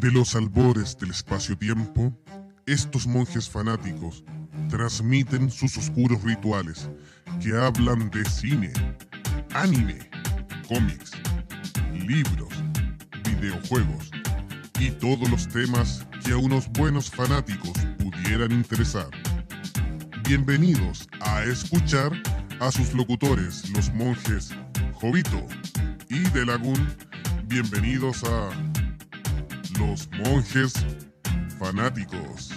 De los albores del espacio-tiempo, estos monjes fanáticos transmiten sus oscuros rituales que hablan de cine, anime, cómics, libros, videojuegos y todos los temas que a unos buenos fanáticos pudieran interesar. Bienvenidos a escuchar a sus locutores, los monjes Jovito y De Lagún. Bienvenidos a los monjes fanáticos.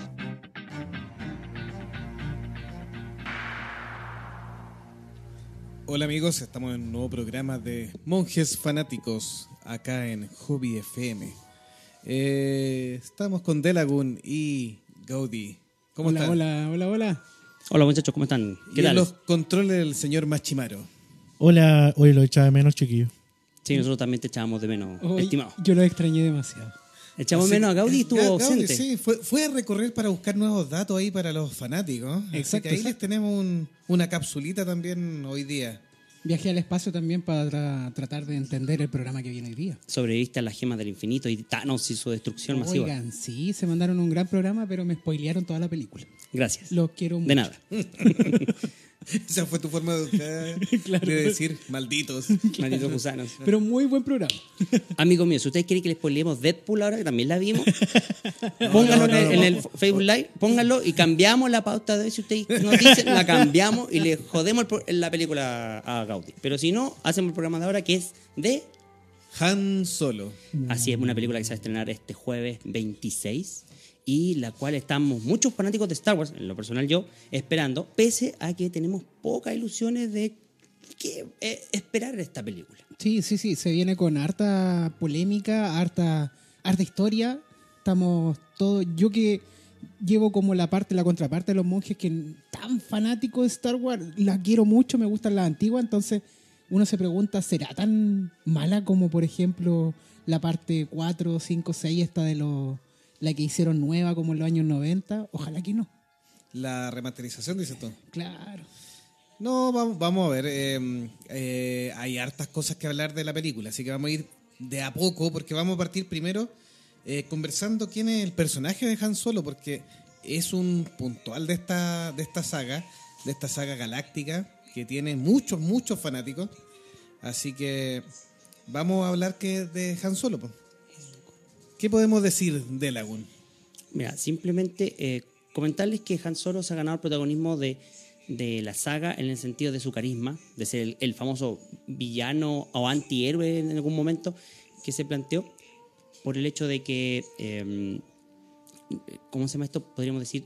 Hola amigos, estamos en un nuevo programa de Monjes Fanáticos acá en Hobby FM. Eh, estamos con Delagun y Gaudi. ¿Cómo hola, están? hola, hola, hola. Hola muchachos, ¿cómo están? ¿Qué y en tal? los controles del señor Machimaro. Hola, hoy lo echaba de menos, chiquillo. Sí, nosotros también te echábamos de menos, Hoy estimado. Yo lo extrañé demasiado. Echamos Así- menos a Gaudí, estuvo Ga- Gaudi, ausente. Sí, fue, fue a recorrer para buscar nuevos datos ahí para los fanáticos. Así Exacto, que ahí les tenemos un- una capsulita también hoy día. Viajé al espacio también para tra- tratar de entender el programa que viene hoy día. Sobreviviste a las gemas del infinito y Thanos y su destrucción masiva. Oigan, sí, se mandaron un gran programa, pero me spoilearon toda la película. Gracias. Los quiero mucho. De nada. Esa fue tu forma de, educar, Claro. de decir malditos. Malditos gusanos. Pero muy buen programa. Amigos míos, si ustedes quieren que les spoilemos Deadpool ahora, que también la vimos, pónganlo en, el, en el Facebook Live, pónganlo y cambiamos la pauta de hoy. Si ustedes nos dicen, la cambiamos y le jodemos la película a Gaudí. Pero si no, hacemos el programa de ahora que es de... Han Solo. Así es, una película que se va a estrenar este jueves 26 y la cual estamos muchos fanáticos de Star Wars, en lo personal yo, esperando, pese a que tenemos pocas ilusiones de qué eh, esperar esta película. Sí, sí, sí, se viene con harta polémica, harta, harta historia. Estamos todos, yo que llevo como la parte, la contraparte de los monjes que tan fanáticos de Star Wars, la quiero mucho, me gustan las antiguas, entonces uno se pregunta, ¿será tan mala como por ejemplo la parte 4, 5, 6, esta de los, la que hicieron nueva como en los años 90? Ojalá que no. La remasterización, dices tú. Claro. No, vamos, vamos a ver. eh, eh, hay hartas cosas que hablar de la película, así que vamos a ir de a poco, porque vamos a partir primero eh, conversando quién es el personaje de Han Solo, porque es un puntual de esta, de esta saga, de esta saga galáctica, que tiene muchos, muchos fanáticos. Así que vamos a hablar que de Han Solo. po. ¿Qué podemos decir de Lagoon? Mira, simplemente eh, comentarles que Han Solo se ha ganado el protagonismo de, de la saga en el sentido de su carisma, de ser el, famoso villano o antihéroe en algún momento que se planteó, por el hecho de que, eh, ¿cómo se llama esto? Podríamos decir,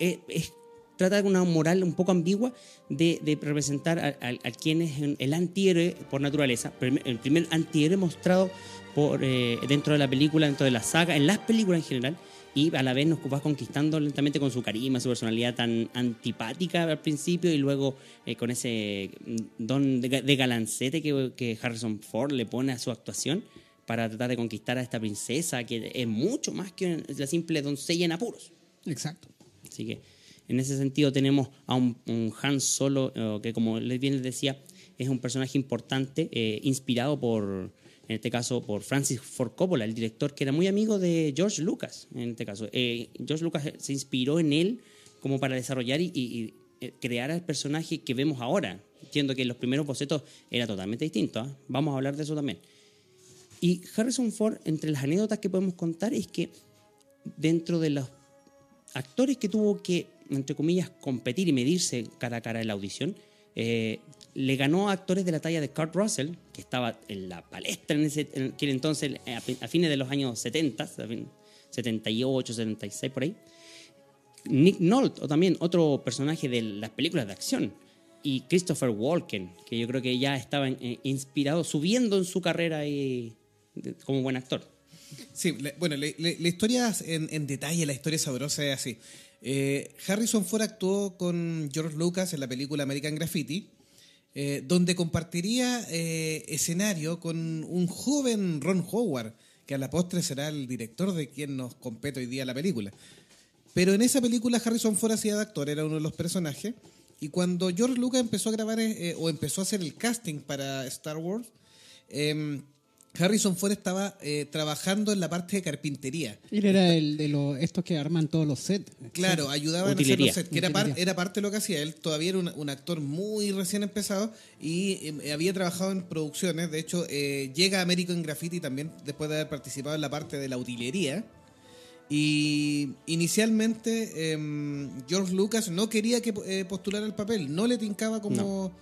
eh, es- trata de una moral un poco ambigua de, representar a, a- a quien es el antihéroe por naturaleza, el primer antihéroe mostrado por, eh, dentro de la película, dentro de la saga, en las películas en general, y a la vez nos vas conquistando lentamente con su carisma, su personalidad tan antipática al principio y luego eh, con ese mm, don de, ga- de galancete que, que Harrison Ford le pone a su actuación para tratar de conquistar a esta princesa que es mucho más que la simple doncella en apuros. Exacto. Así que en ese sentido tenemos a un, un Han Solo eh, que, como les bien les decía, es un personaje importante, eh, inspirado por, en este caso, por Francis Ford Coppola, el director que era muy amigo de George Lucas, en este caso. Eh, George Lucas se inspiró en él como para desarrollar y, y- y, eh, crear al personaje que vemos ahora, siendo que en los primeros bocetos era totalmente distinto. ¿ah? Vamos a hablar de eso también. Y Harrison Ford, entre las anécdotas que podemos contar, es que dentro de los actores que tuvo que, entre comillas, competir y medirse cara a cara en la audición, eh, le ganó a actores de la talla de Kurt Russell, que estaba en la palestra en ese en aquel entonces, eh, a, fi- a fines de los años 70, a fin- 78, 76, por ahí. Nick Nolte, o también otro personaje de las películas de acción. Y Christopher Walken, que yo creo que ya estaba eh, inspirado, subiendo en su carrera y, como buen actor. Sí, bueno, la historia en, en detalle, la historia sabrosa es así. Eh, Harrison Ford actuó con George Lucas en la película American Graffiti, eh, donde compartiría eh, escenario con un joven Ron Howard, que a la postre será el director de quien nos compete hoy día la película. Pero en esa película Harrison Ford hacía de actor, era uno de los personajes. Y cuando George Lucas empezó a grabar o empezó a hacer el casting para Star Wars, eh, Harrison Ford estaba eh, trabajando en la parte de carpintería. Él era el de los estos que arman todos los sets. Claro, ayudaba a hacer Utilería. los sets, que era, par- Utilería. era parte de lo que hacía. Él todavía era un, un actor muy recién empezado y eh, había trabajado en producciones. De hecho, eh, llega a American Graffiti también después de haber participado en la parte de la utilería. Y inicialmente em, George Lucas no quería que eh, postulara el papel, no le tincaba como,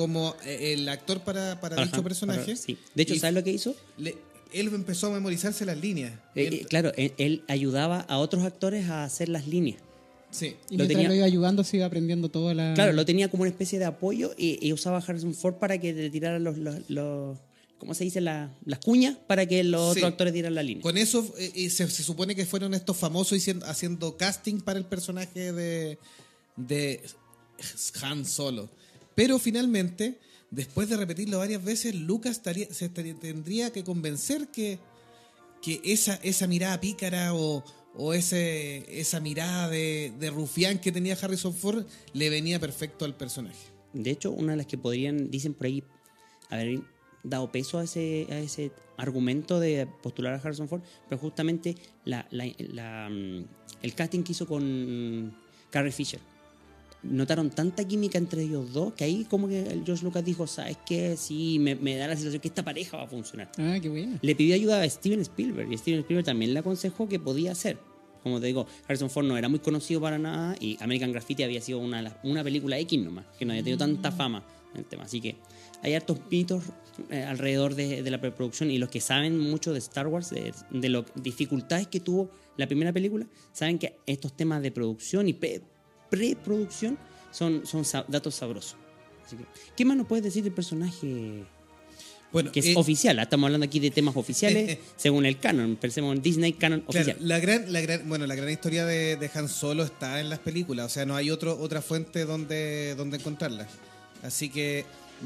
como eh, el actor para, para dicho personaje. para- sí. De hecho, ¿sabes lo que hizo? le- él empezó a memorizarse las líneas. Eh, Él- eh, claro, él, él ayudaba a otros actores a hacer las líneas. sí. Y Lo mientras tenía- lo iba ayudando, se iba aprendiendo toda la. Claro, lo tenía como una especie de apoyo y, y usaba Harrison Ford para que le tirara los, los, los- ¿cómo se dice? La- las cuñas para que los Sí. otros actores dieran la línea. Con eso eh, se, se supone que fueron estos famosos hicien- haciendo casting para el personaje de, de Han Solo. Pero finalmente, después de repetirlo varias veces, Lucas estaría- se tendría que convencer que, que esa, esa mirada pícara o, o ese, esa mirada de, de rufián que tenía Harrison Ford le venía perfecto al personaje. De hecho, una de las que podrían, dicen por ahí, haber dado peso a ese, a ese argumento de postular a Harrison Ford, pero justamente mm, el casting que hizo con Carrie Fisher. Notaron tanta química entre ellos dos que ahí como que el George Lucas dijo, ¿sabes qué? Sí, me, me da la sensación que esta pareja va a funcionar. Ah, qué buena. Le pidió ayuda a Steven Spielberg y Steven Spielberg también le aconsejó que podía hacer. Como te digo, Harrison Ford no era muy conocido para nada y American Graffiti había sido una, una película X nomás, que no había tenido tanta fama en el tema. Así que hay hartos mitos eh, alrededor de, de la preproducción y los que saben mucho de Star Wars, de, de las dificultades que tuvo la primera película, saben que estos temas de producción y preproducción son, son datos sabrosos. Así que, ¿qué más nos puedes decir del personaje? Bueno, que es eh, oficial. ah, Estamos hablando aquí de temas oficiales según el canon. Pensemos en Disney canon Claro, oficial. la gran, la gran, bueno, la gran historia de, de Han Solo está en las películas, o sea, no hay otro, otra fuente donde, donde encontrarla. Así que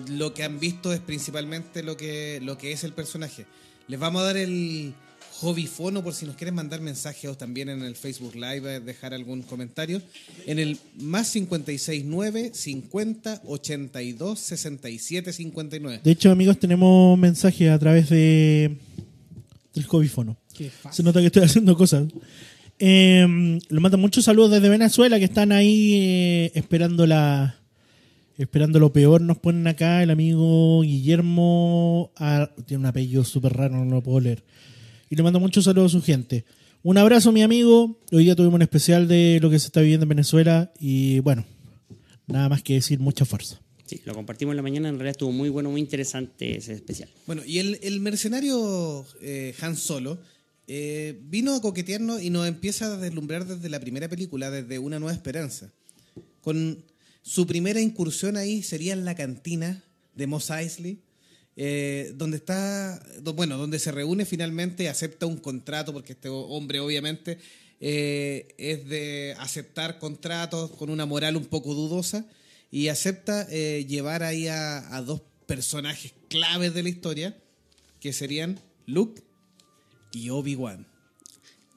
lo que han visto es principalmente lo que, lo que es el personaje. Les vamos a dar el hobbyfono por si nos quieren mandar mensajes o también en el Facebook Live, eh, dejar algún comentario. En el más 569 50 82 67 59. De hecho, amigos, tenemos mensajes a través de del hobbyfono. Qué fácil. Se nota que estoy haciendo cosas. Eh, le mandan muchos saludos desde Venezuela que están ahí eh, esperando la esperando lo peor. Nos ponen acá el amigo Guillermo. tiene un apellido súper raro, no lo puedo leer. Y le mando muchos saludos a su gente. Un abrazo, mi amigo. Hoy día tuvimos un especial de lo que se está viviendo en Venezuela. Y bueno, nada más que decir, mucha fuerza. Sí, lo compartimos en la mañana. En realidad estuvo muy bueno, muy interesante ese especial. Bueno, y el, el mercenario eh, Han Solo eh, vino a coquetearnos y nos empieza a deslumbrar desde la primera película, desde Una Nueva Esperanza. Con su primera incursión ahí sería en la cantina de Mos Eisley, eh, donde está, bueno, donde se reúne finalmente, acepta un contrato, porque este hombre obviamente eh, es de aceptar contratos con una moral un poco dudosa y acepta eh, llevar ahí a, a dos personajes claves de la historia, que serían Luke y Obi-Wan.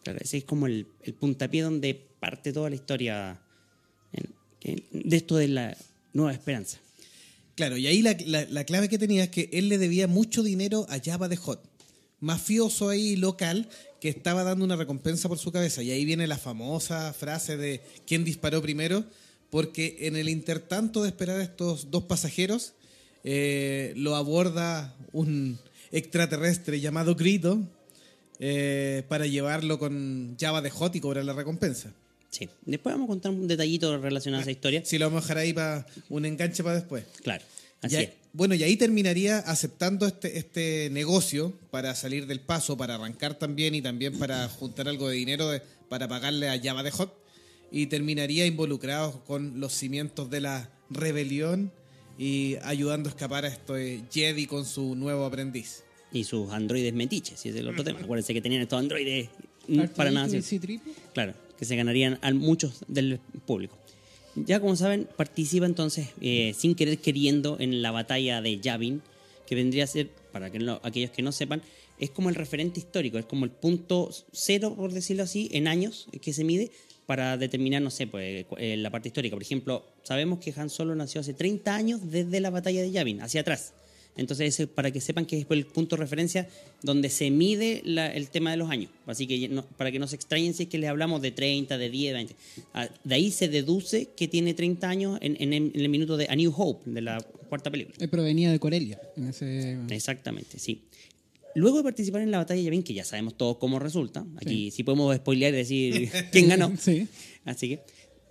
Claro, ese es como el, puntapié donde parte toda la historia de esto de la nueva esperanza. Claro, y ahí la, la- la clave que tenía es que él le debía mucho dinero a Jabba de Hot, mafioso ahí local que estaba dando una recompensa por su cabeza. Y ahí viene la famosa frase de ¿quién disparó primero? Porque en el intertanto de esperar a estos dos pasajeros, eh, lo aborda un extraterrestre llamado Grito eh, para llevarlo con Jabba de Hot y cobrar la recompensa. Sí. Después vamos a contar un detallito relacionado a esa historia. Si lo vamos a dejar ahí para un enganche para después. Claro, así Y ahí- es. Bueno, y ahí terminaría aceptando este, este negocio para salir del paso, para arrancar también y también para juntar algo de dinero de- para pagarle a Java de Hot. Y terminaría involucrado con los cimientos de la rebelión y ayudando a escapar a este Jedi con su nuevo aprendiz. Y sus androides metiches, si es el otro tema. Acuérdense que tenían estos androides para nada. Arturito y sí. C-3PO. Claro, que se ganarían a muchos del público. Ya como saben, participa entonces eh, sin querer queriendo en la batalla de Yavin, que vendría a ser, para que aquellos que no sepan, es como el referente histórico, es como el punto cero, por decirlo así, en años que se mide para determinar, no sé, pues cu- eh, la parte histórica. Por ejemplo, sabemos que Han Solo nació hace 30 años desde la batalla de Yavin, hacia atrás. Entonces, ese, para que sepan que es el punto de referencia donde se mide la- el tema de los años. Así que no- para que no se extrañen si es que les hablamos de 30, de 10, 20. Ah, De ahí se deduce que tiene 30 años en, en el- en el minuto de A New Hope, de la cuarta película. Eh, provenía de Corelia. En ese... Exactamente, sí. Luego de participar en la batalla de Yavin, que ya sabemos todos cómo resulta, aquí sí, podemos spoilear y decir quién ganó. Sí. Así que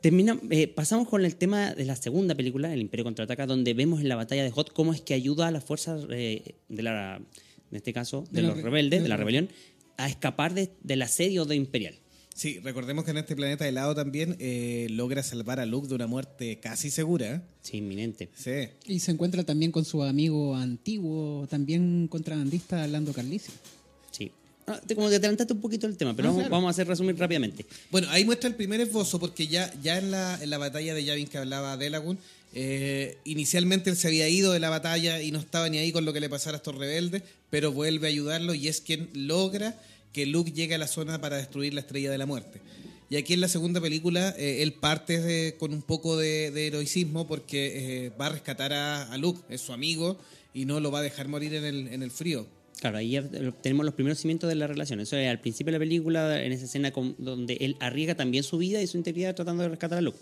termina, eh, pasamos con el tema de la segunda película, El Imperio Contraataca, donde vemos en la batalla de Hot cómo es que ayuda a las fuerzas eh, de la, en este caso, de, los re- rebeldes, de de la rebelión, a escapar de- del asedio de Imperial. Sí, recordemos que en este planeta helado también eh, logra salvar a Luke de una muerte casi segura. Sí, inminente. Sí. Y se encuentra también con su amigo antiguo, también contrabandista, Lando Carlicio. Ah, te- como que te adelantaste un poquito el tema, pero Ah, vamos, claro. vamos a hacer resumir rápidamente. Bueno, ahí muestra el primer esbozo porque ya, ya en, la, en la batalla de Yavin que hablaba Delagun, eh, inicialmente él se había ido de la batalla y no estaba ni ahí con lo que le pasara a estos rebeldes, pero vuelve a ayudarlo y es quien logra que Luke llegue a la zona para destruir la estrella de la muerte. Y aquí en la segunda película eh, él parte de- con un poco de, de heroicismo porque eh, va a rescatar a, a Luke, es su amigo y no lo va a dejar morir en el, en el frío. Claro, ahí tenemos los primeros cimientos de la relación. Eso es al principio de la película, en esa escena con- donde él arriesga también su vida y su integridad tratando de rescatar a Luke.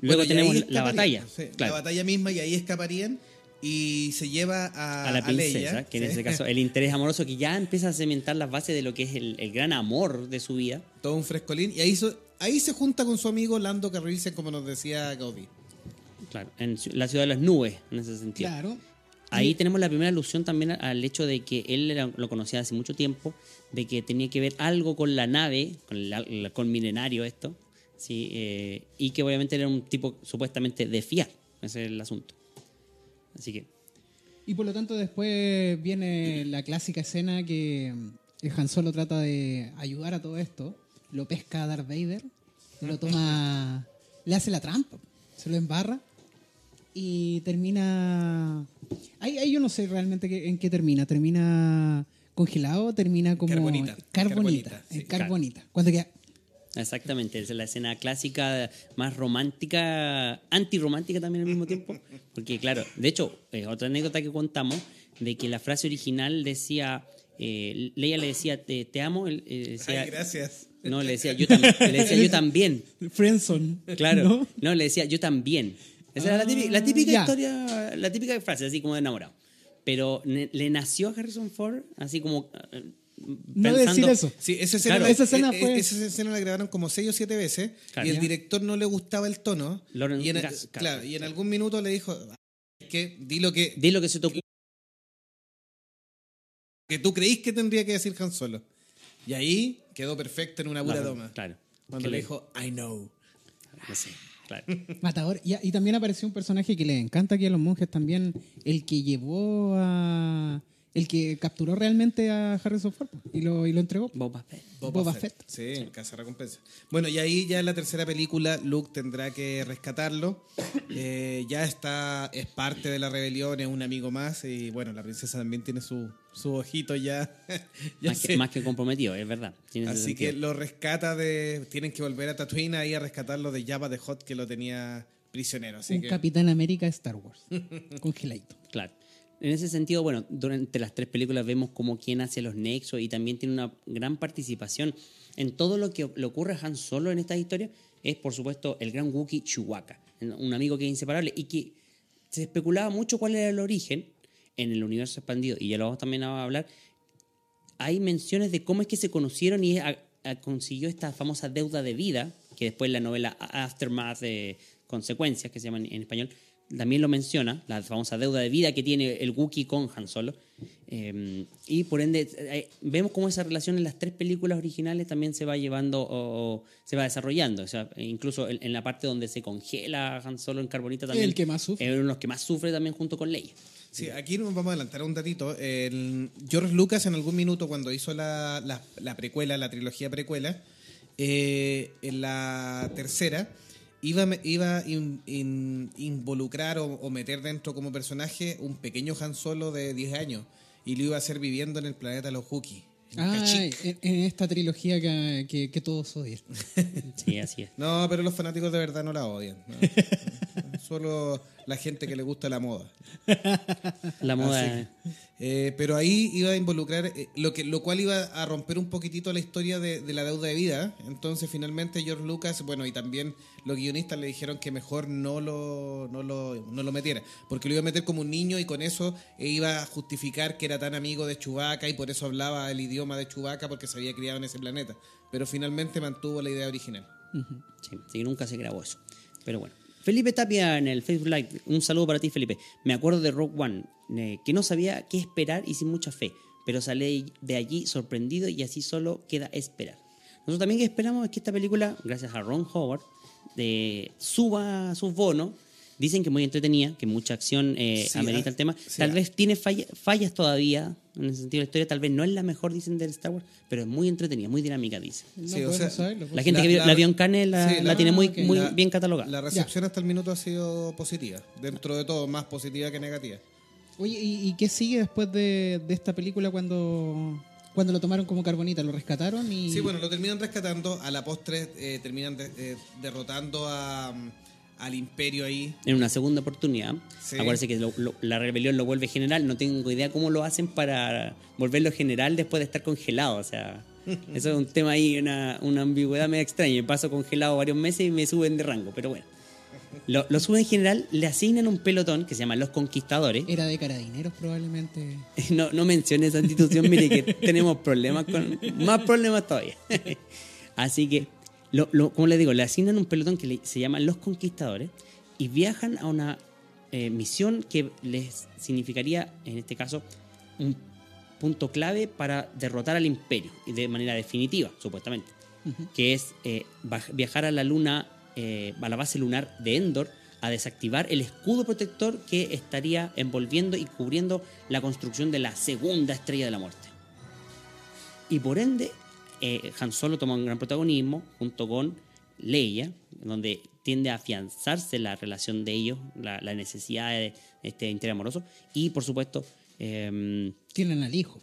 Luego Bueno, tenemos la batalla. sí, claro, La batalla misma y ahí escaparían y se lleva a, a la princesa, Leia, que en sí. este caso el interés amoroso que ya empieza a cementar las bases de lo que es el, el gran amor de su vida. Todo un frescolín. Y ahí, so- ahí se junta con su amigo Lando Carrilsen, como nos decía Gaudí. Claro, en la ciudad de las nubes, en ese sentido. Claro. Ahí tenemos la primera alusión también al hecho de que él era- lo conocía hace mucho tiempo, de que tenía que ver algo con la nave, con el la- con milenario esto, sí, eh, y que obviamente era un tipo supuestamente de fiar, ese es el asunto. Así que, Y por lo tanto después viene la clásica escena que el Han Solo trata de ayudar a todo esto, lo pesca a Darth Vader, lo toma, le hace la trampa, se lo embarra y termina... Ahí, ahí yo no sé realmente qué- en qué termina, termina congelado, termina como... Carbonita. Carbonita, Carbonita, sí. carbonita. Cuando queda... exactamente, es la escena clásica, más romántica, antirromántica también al mismo tiempo, porque claro, de hecho, eh, otra anécdota que contamos, de que la frase original decía, eh, Leia le decía, te, te amo, él eh, decía, Ay, gracias. No, le decía yo, tam- le decía yo también. Friendzone. Claro. ¿no? ¿no? le decía yo también. Esa era la típica, la típica ya. historia, la típica frase, así como de enamorado. Pero le nació a Harrison Ford así como eh, No decir eso. Sí, esa escena, Claro. la- Esa escena eh, fue- esa escena la grabaron como seis o siete veces Claro. y el director no le gustaba el tono. Lawrence y, en, Gas- claro, y en algún minuto le dijo que di lo que, Di lo que se te ocurre. que tú creís que tendría que decir Han Solo. Y ahí quedó perfecto en una pura Claro, toma. Claro. Cuando le- dijo, I know. no sé, Matador. Y, y también apareció un personaje que le encanta aquí a los monjes también, el que llevó a... El que capturó realmente a Harrison Ford y lo, y lo entregó. Boba Fett. Boba Fett. Sí, en Casa Recompensa. Bueno, y ahí ya en la tercera película Luke tendrá que rescatarlo. Eh, ya está, es parte de la rebelión, es un amigo más. Y bueno, la princesa también tiene su, su ojito ya. ya Más, que, sé. más que comprometido, es verdad. Así que lo rescata de. Tienen que volver a Tatooine ahí a rescatarlo de Jabba de Hot que lo tenía prisionero. Así un que. Capitán América de Star Wars. Congeladito. En ese sentido, bueno, durante las tres películas vemos como quien hace los nexos y también tiene una gran participación en todo lo que le ocurre a Han Solo en esta historia. Es, por supuesto, el gran Wookiee Chewbacca, un amigo que es inseparable y que se especulaba mucho cuál era el origen en el universo expandido, y ya lo vamos también a hablar. Hay menciones de cómo es que se conocieron y consiguió esta famosa deuda de vida, que después la novela Aftermath de Consecuencias, que se llama en español, también lo menciona, la famosa deuda de vida que tiene el Wookiee con Han Solo. Eh, y por ende, eh, vemos cómo esa relación en las tres películas originales también se va llevando o, o se va desarrollando. O sea, incluso en, en la parte donde se congela Han Solo en carbonita también. El que más sufre. Es uno de los que más sufre también junto con Leia. Sí, aquí nos vamos a adelantar un datito. El George Lucas en algún minuto cuando hizo la, la- la precuela, la trilogía precuela, eh, en la tercera iba, iba a in- in- involucrar o, o meter dentro como personaje un pequeño Han Solo de 10 años y lo iba a hacer viviendo en el planeta los Huki. en Ah, en, en esta trilogía que, que, que todos odian. Sí, así es. No, pero los fanáticos de verdad no la odian. ¿no? solo la gente que le gusta la moda. La moda. Así eh, pero ahí iba a involucrar, eh, lo, que, lo cual iba a romper un poquitito la historia de, de la deuda de vida. Entonces, finalmente, George Lucas, bueno, y también los guionistas le dijeron que mejor no lo, no lo, no lo metiera, porque lo iba a meter como un niño y con eso eh, iba a justificar que era tan amigo de Chewbacca y por eso hablaba el idioma de Chewbacca porque se había criado en ese planeta. Pero finalmente mantuvo la idea original. Sí, sí, nunca se grabó eso. Pero bueno. Felipe Tapia en el Facebook Live. Un saludo para ti, Felipe. Me acuerdo de Rock One, eh, que no sabía qué esperar y sin mucha fe, pero salí de allí sorprendido y así solo queda esperar. Nosotros también que esperamos es que esta película, gracias a Ron Howard, de, suba sus bonos. Dicen que muy entretenida, que mucha acción eh, Sí, amerita ah, el tema. sí, tal ah. vez tiene falla- fallas todavía, en el sentido de la historia, tal vez no es la mejor, dicen, del Star Wars, pero es muy entretenida, muy dinámica, dice. No Sí, o sea, saberlo. La gente que vio- la vio en Cannes la, sí, la tiene muy, muy La- bien catalogada. La recepción hasta el minuto ha sido positiva. Dentro de todo, más positiva que negativa. Oye, ¿y, y qué sigue después de, de esta película cuando, cuando lo tomaron como carbonita? ¿Lo rescataron? y Sí, bueno, lo terminan rescatando. A la postre eh, terminan de- eh, derrotando a, mm, al imperio ahí. en una segunda oportunidad. Sí. Acuérdense que lo- lo- la rebelión lo vuelve general. No tengo idea cómo lo hacen para volverlo general después de estar congelado. O sea, eso es un tema ahí, una, una ambigüedad medio extraña. Me paso congelado varios meses y me suben de rango, pero bueno. Lo, lo suben general, le asignan un pelotón que se llama Los Conquistadores. Era de carabineros probablemente. No, no mencione esa institución, mire que tenemos problemas con. Más problemas todavía. Así que, lo, lo- como les digo, le asignan un pelotón que le- se llama Los Conquistadores y viajan a una eh, misión que les significaría, en este caso, un punto clave para derrotar al imperio y de manera definitiva, supuestamente, que es eh, viajar a la luna, eh, a la base lunar de Endor, a desactivar el escudo protector que estaría envolviendo y cubriendo la construcción de la segunda estrella de la muerte. Y por ende, eh, Han Solo toma un gran protagonismo junto con Leia, donde tiende a afianzarse la relación de ellos, la, la necesidad de este interés amoroso. Y por supuesto, eh, Tienen al hijo.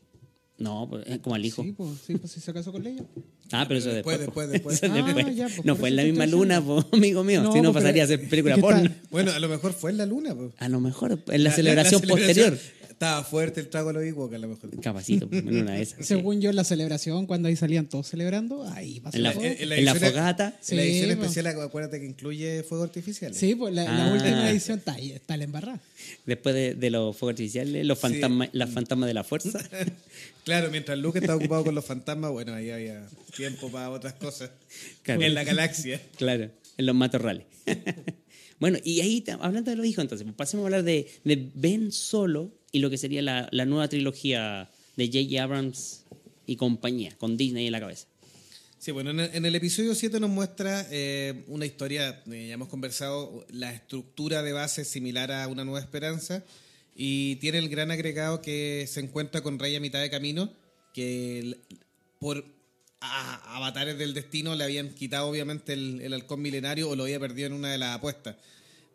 no, pues, eh, como al hijo. Sí, pues, sí, pues si se casó con Leia. Ah, pero eso Después, después. po. después, después. Eso Ah, ya, pues, no fue en la misma luna, po, amigo mío. No, si no pues, pasaría a ser película porno. Bueno, a lo mejor fue en la luna. pues. A lo mejor, en la, celebración posterior. Estaba fuerte el trago de los Ewoks, a lo mejor. Capacito, en una de esas. sí. Según yo, en la celebración, cuando ahí salían todos celebrando, ahí pasó En la, en- la en la edición- fogata. En la Sí, edición pues. especial, acuérdate que incluye fuego artificial. Sí, pues la, la Ah. última edición está, ahí, está la embarrada. Después de, de los fuegos artificiales, los fantasmas, las fantasmas de la fuerza. Claro, mientras Luke estaba ocupado con los fantasmas, bueno, ahí había tiempo para otras cosas. Claro. En la galaxia. Claro, en los matorrales. bueno, y ahí, hablando de los hijos, entonces, pues pasemos a hablar de, de Ben Solo y lo que sería la, la nueva trilogía de J.J. Abrams y compañía, con Disney en la cabeza. Sí, bueno, en el, en el episodio 7 nos muestra eh, una historia, eh, ya hemos conversado, la estructura de base similar a Una Nueva Esperanza y tiene el gran agregado que se encuentra con Rey a mitad de camino, que por a- avatares del destino le habían quitado obviamente el, el halcón milenario o lo había perdido en una de las apuestas,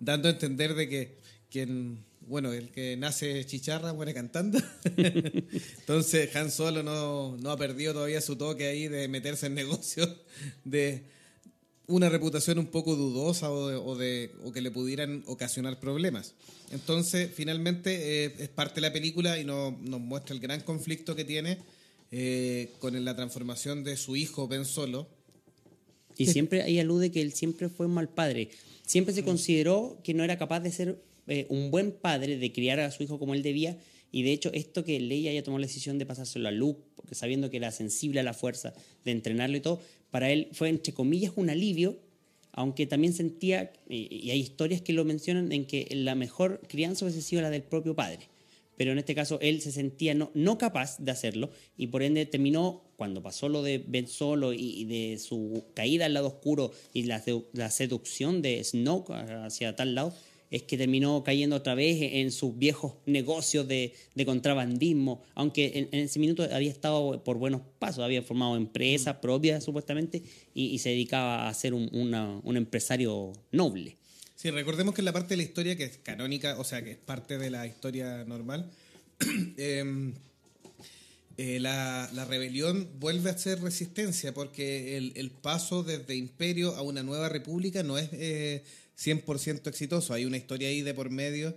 dando a entender de que quien, bueno, el que nace chicharra muere cantando. Entonces Han Solo no, no ha perdido todavía su toque ahí de meterse en negocios de una reputación un poco dudosa o, de- o de, o que le pudieran ocasionar problemas. Entonces, finalmente, eh, es parte de la película y no- nos muestra el gran conflicto que tiene eh, con la transformación de su hijo Ben Solo. Y siempre ahí alude que él siempre fue un mal padre. Siempre se consideró que no era capaz de ser eh, un buen padre, de criar a su hijo como él debía. Y de hecho, esto que Leia haya tomado la decisión de pasárselo a Luke, porque sabiendo que era sensible a la fuerza, de entrenarlo y todo, para él fue, entre comillas, un alivio, aunque también sentía, y, hay historias que lo mencionan, en que la mejor crianza hubiese sido la del propio padre. Pero en este caso él se sentía no, no capaz de hacerlo y por ende terminó, cuando pasó lo de Ben Solo y, de su caída al lado oscuro y la seducción de Snoke hacia tal lado, es que terminó cayendo otra vez en sus viejos negocios de, de contrabandismo, aunque en, en ese minuto había estado por buenos pasos, había formado empresa propia supuestamente y, y se dedicaba a ser un, una- un empresario noble. Sí, recordemos que en la parte de la historia que es canónica, o sea, que es parte de la historia normal, em, eh, la, la rebelión vuelve a ser resistencia porque el, el paso desde imperio a una nueva república no es eh, 100% exitoso. Hay una historia ahí de por medio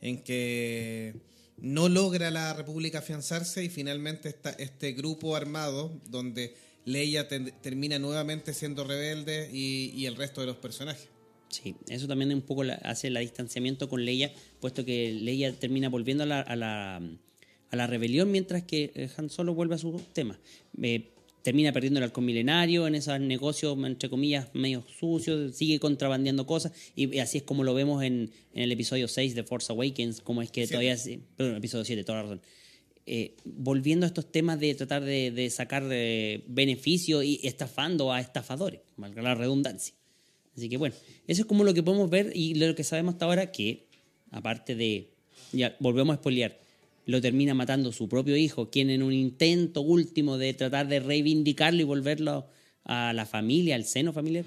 en que no logra la República afianzarse y finalmente está este grupo armado donde Leia termina nuevamente siendo rebelde y, el resto de los personajes. Sí, eso también un poco hace el distanciamiento con Leia, puesto que Leia termina volviendo a la, a la, a la rebelión mientras que eh, Han Solo vuelve a su tema. Eh, termina perdiendo el halcón milenario en esos negocios, entre comillas, medio sucios, sigue contrabandeando cosas y, así es como lo vemos en, en el episodio 6 de Force Awakens, como es que Siete. todavía... Perdón, episodio 7, toda la razón. Eh, volviendo a estos temas de tratar de, de sacar eh, beneficio y estafando a estafadores, valga la redundancia. Así que bueno, eso es como lo que podemos ver y lo que sabemos hasta ahora que, aparte de, ya volvemos a spoilear, lo termina matando su propio hijo, quien en un intento último de tratar de reivindicarlo y volverlo a la familia, al seno familiar,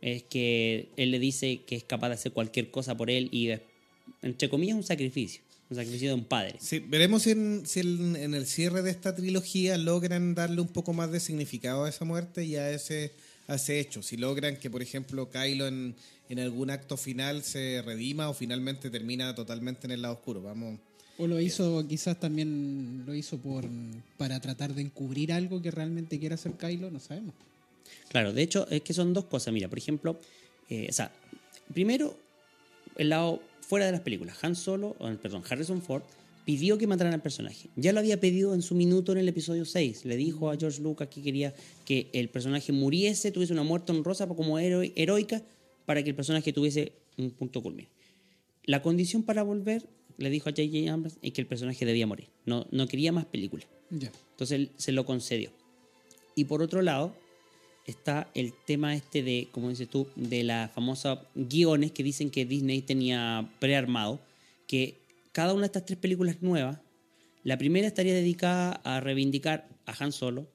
es que él le dice que es capaz de hacer cualquier cosa por él y entre comillas, un sacrificio, un sacrificio de un padre. Veremos si, en el cierre de esta trilogía logran darle un poco más de significado a esa muerte y a ese, a ese hecho. Si logran que, por ejemplo, Kylo en, en algún acto final se redima o finalmente termina totalmente en el lado oscuro. Vamos. O lo hizo, quizás también lo hizo por para tratar de encubrir algo que realmente quiera hacer Kylo, no sabemos. Claro, de hecho, es que son dos cosas. Mira, por ejemplo, eh, o sea, primero, el lado fuera de las películas. Han Solo, o, perdón, Harrison Ford pidió que mataran al personaje. Ya lo había pedido en su minuto en el episodio 6. Le dijo a George Lucas que quería que el personaje muriese, tuviese una muerte honrosa como heroica, para que el personaje tuviese un punto culmine. La condición para volver, le dijo a J.J. Abrams, es que el personaje debía morir. No, no quería más películas. Entonces él se lo concedió. Y por otro lado, está el tema este de, como dices tú, de la famosa guiones que dicen que Disney tenía prearmado, que cada una de estas tres películas nuevas, la primera estaría dedicada a reivindicar a Han Solo,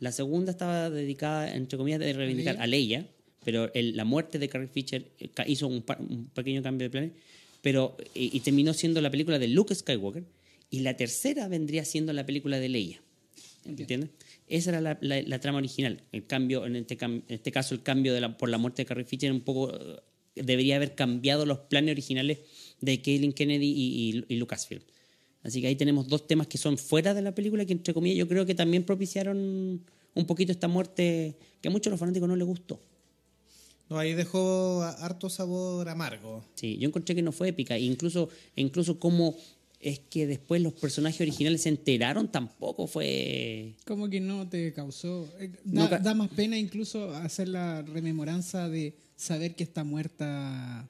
la segunda estaba dedicada, entre comillas, de reivindicar a Leia, pero el- la muerte de Carrie Fisher eh, hizo un pequeño cambio de planes, pero, y, y terminó siendo la película de Luke Skywalker, y la tercera vendría siendo la película de Leia. ¿Entiendes? Esa era la, la- la trama original. El cambio, en este, en este caso, el cambio de la- por la muerte de Carrie Fisher un poco eh, debería haber cambiado los planes originales de Kathleen Kennedy y, y- y Lucasfilm. Así que ahí tenemos dos temas que son fuera de la película que, entre comillas, yo creo que también propiciaron un poquito esta muerte que a muchos de los fanáticos no les gustó. No, ahí dejó harto sabor amargo. Sí, yo encontré que no fue épica. E incluso, incluso como es que después los personajes originales se enteraron, tampoco fue... Como que no te causó. eh, No Da, ca- da más pena incluso hacer la rememoranza de saber que está muerta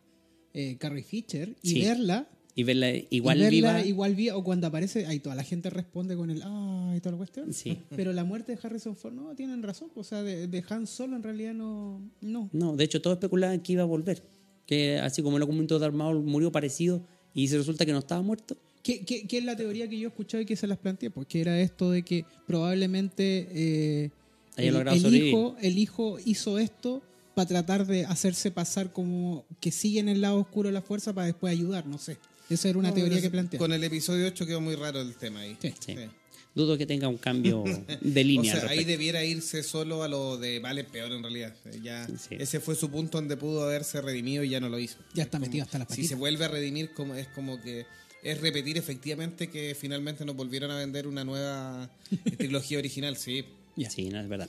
eh, Carrie Fisher y Sí. verla. Y verla igual y verla viva... igual viva, o cuando aparece, ahí toda la gente responde con el ah y toda la cuestión. Sí. Pero la muerte de Harrison Ford, no, tienen razón. O sea, de, de Han Solo en realidad no. no. No, de hecho, todos especulaban que iba a volver. Que así como el documento de Armado murió parecido y se resulta que no estaba muerto. ¿Qué, qué, qué es la teoría que yo escuchaba y que se las planteé? Pues que era esto de que probablemente eh, el, el hijo, el hijo hizo esto para tratar de hacerse pasar como que sigue en el lado oscuro de la fuerza para después ayudar, no sé. Esa era una No, teoría es- que planteé. Con el episodio 8 quedó muy raro el tema ahí. Sí. Sí. Dudo que tenga un cambio de línea. O sea, ahí debiera irse solo a lo de vale peor en realidad. Eh, Ya, Sí. Ese fue su punto donde pudo haberse redimido y ya no lo hizo. Ya está Como- metido hasta las Si patitas. se vuelve a redimir, como, es como que es repetir efectivamente que finalmente nos volvieron a vender una nueva trilogía original, sí. Ya. Sí, no es verdad.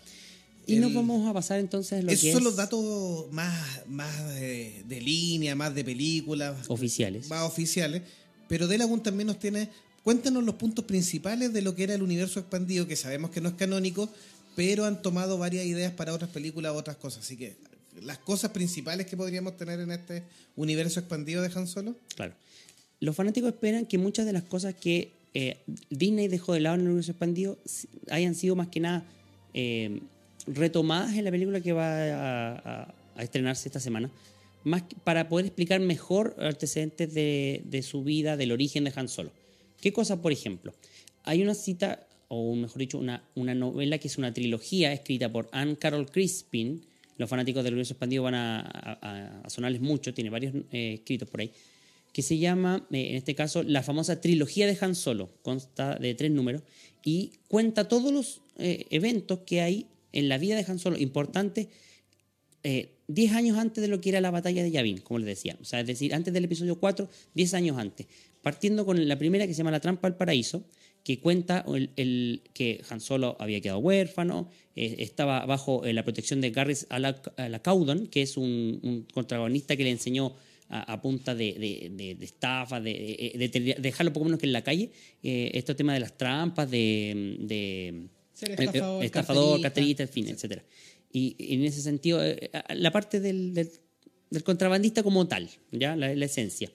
Y El- nos vamos a pasar entonces a lo Esos que son es los datos más, más de, de línea, más de películas. oficiales. Más oficiales. Pero Delagun también nos tiene. Cuéntanos los puntos principales de lo que era el universo expandido, que sabemos que no es canónico, pero han tomado varias ideas para otras películas, otras cosas. Así que, las cosas principales que podríamos tener en este universo expandido de Han Solo. Claro. Los fanáticos esperan que muchas de las cosas que eh, Disney dejó de lado en el universo expandido hayan sido más que nada eh, retomadas en la película que va a, a- estrenarse esta semana, más para poder explicar mejor antecedentes de, su vida, del origen de Han Solo. ¿Qué cosa, por ejemplo? Hay una cita, o mejor dicho, una, una novela que es una trilogía escrita por Anne Carol Crispin. Los fanáticos del universo expandido van a, a- a sonarles mucho, tiene varios eh, escritos por ahí que se llama, eh, en este caso, la famosa trilogía de Han Solo. Consta de tres números y cuenta todos los eh, eventos que hay en la vida de Han Solo, importantes, eh, 10 años antes de lo que era la batalla de Yavin, como les decía. O sea, es decir, antes del episodio 4, 10 años antes. Partiendo con la primera que se llama La Trampa al Paraíso, que cuenta el, que Han Solo había quedado huérfano, eh, estaba bajo eh, la protección de Garrus Alacaudon, que es un, un contrabandista que le enseñó a, punta de, de, de, de estafa, de, dejarlo poco menos que en la calle, eh, este tema de las trampas, de... Ser eh, estafador, estafador, carterista, carterista, en fin, etcétera. Y, y en ese sentido, eh, la parte del, del- del contrabandista como tal, ya la, la esencia.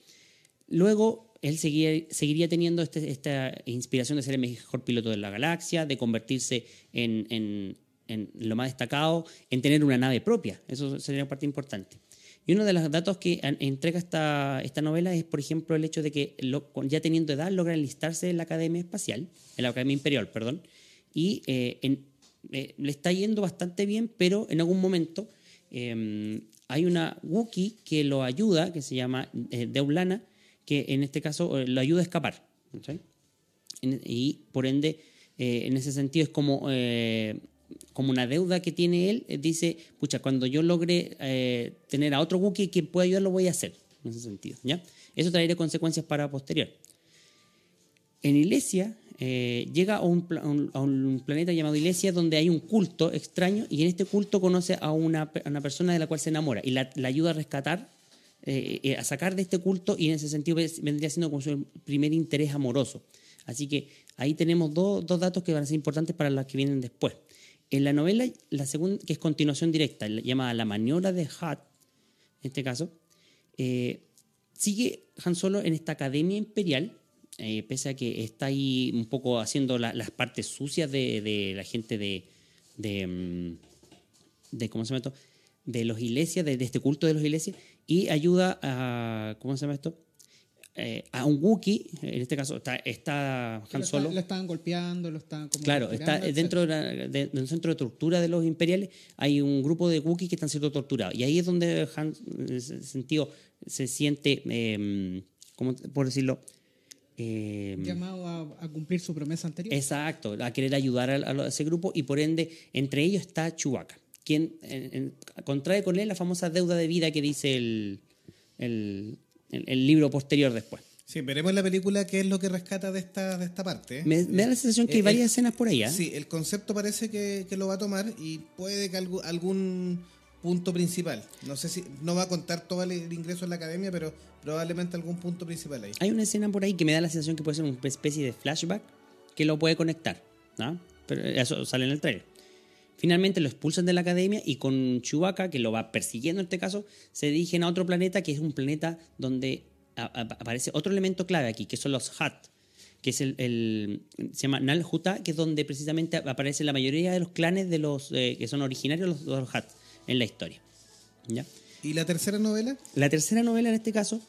Luego, él seguía- seguiría teniendo este- esta inspiración de ser el mejor piloto de la galaxia, de convertirse en, en- en lo más destacado, en tener una nave propia. Eso sería una parte importante. Y uno de los datos que entrega esta, esta novela es, por ejemplo, el hecho de que lo- ya teniendo edad logra enlistarse en la Academia Espacial, en la Academia Imperial, perdón, y eh, eh, le está yendo bastante bien, pero en algún momento eh, hay una Wookiee que lo ayuda, que se llama eh, Deulana, que en este caso lo ayuda a escapar. y por ende, en ese sentido es como, como una deuda que tiene él. dice, pucha, cuando yo logre tener a otro Wookiee que pueda ayudar, lo voy a hacer. En ese sentido, ¿ya? Eso traería consecuencias para posterior. En Ilesia eh, llega a un, planeta llamado Ilesia donde hay un culto extraño y en este culto conoce a una, persona de la cual se enamora y la, ayuda a rescatar, eh, eh, a sacar de este culto y en ese sentido vendría siendo como su primer interés amoroso. Así que ahí tenemos dos, datos que van a ser importantes para las que vienen después. En la novela, la segunda, que es continuación directa, la- llamada La maniobra de Hutt, en este caso, sigue Han Solo en esta academia imperial, eh, pese a que está ahí un poco haciendo la- las partes sucias de, de la gente de, de, mm, de, ¿cómo se llama esto? De los iglesias, de, de este culto de los iglesias, y ayuda a, ¿cómo se llama esto? Eh, a un Wookiee, en este caso está, está Han lo, Solo. está- lo estaban golpeando, lo estaban como Claro, está dentro de la- de- del centro de tortura de los imperiales hay un grupo de Wookiees que están siendo torturados. Y ahí es donde Han, ese sentido, se siente, eh, ¿cómo por decirlo? Eh, llamado a, a cumplir su promesa anterior. Exacto, a querer ayudar a, a ese grupo y por ende entre ellos está Chewbacca, quien en- en- contrae con él la famosa deuda de vida que dice el, el- el- el libro posterior después. Sí, veremos en la película qué es lo que rescata de esta, de esta parte. ¿eh? Me, me da la sensación que hay Eh, varias eh, escenas por ahí. ¿eh? Sí, el concepto parece que, que lo va a tomar y puede que algún punto principal. No sé si no va a contar todo el, ingreso en la academia, pero probablemente algún punto principal ahí. Hay una escena por ahí que me da la sensación que puede ser una especie de flashback que lo puede conectar. Pero eso sale en el trailer. Finalmente lo expulsan de la academia y con Chewbacca, que lo va persiguiendo en este caso, se dirigen a otro planeta que es un planeta donde aparece otro elemento clave aquí, que son los Hat, que es el, se llama Nal que es donde precisamente aparece la mayoría de los clanes de los eh, que son originarios de los, los en la historia. ¿Ya? ¿Y la tercera novela? La tercera novela en este caso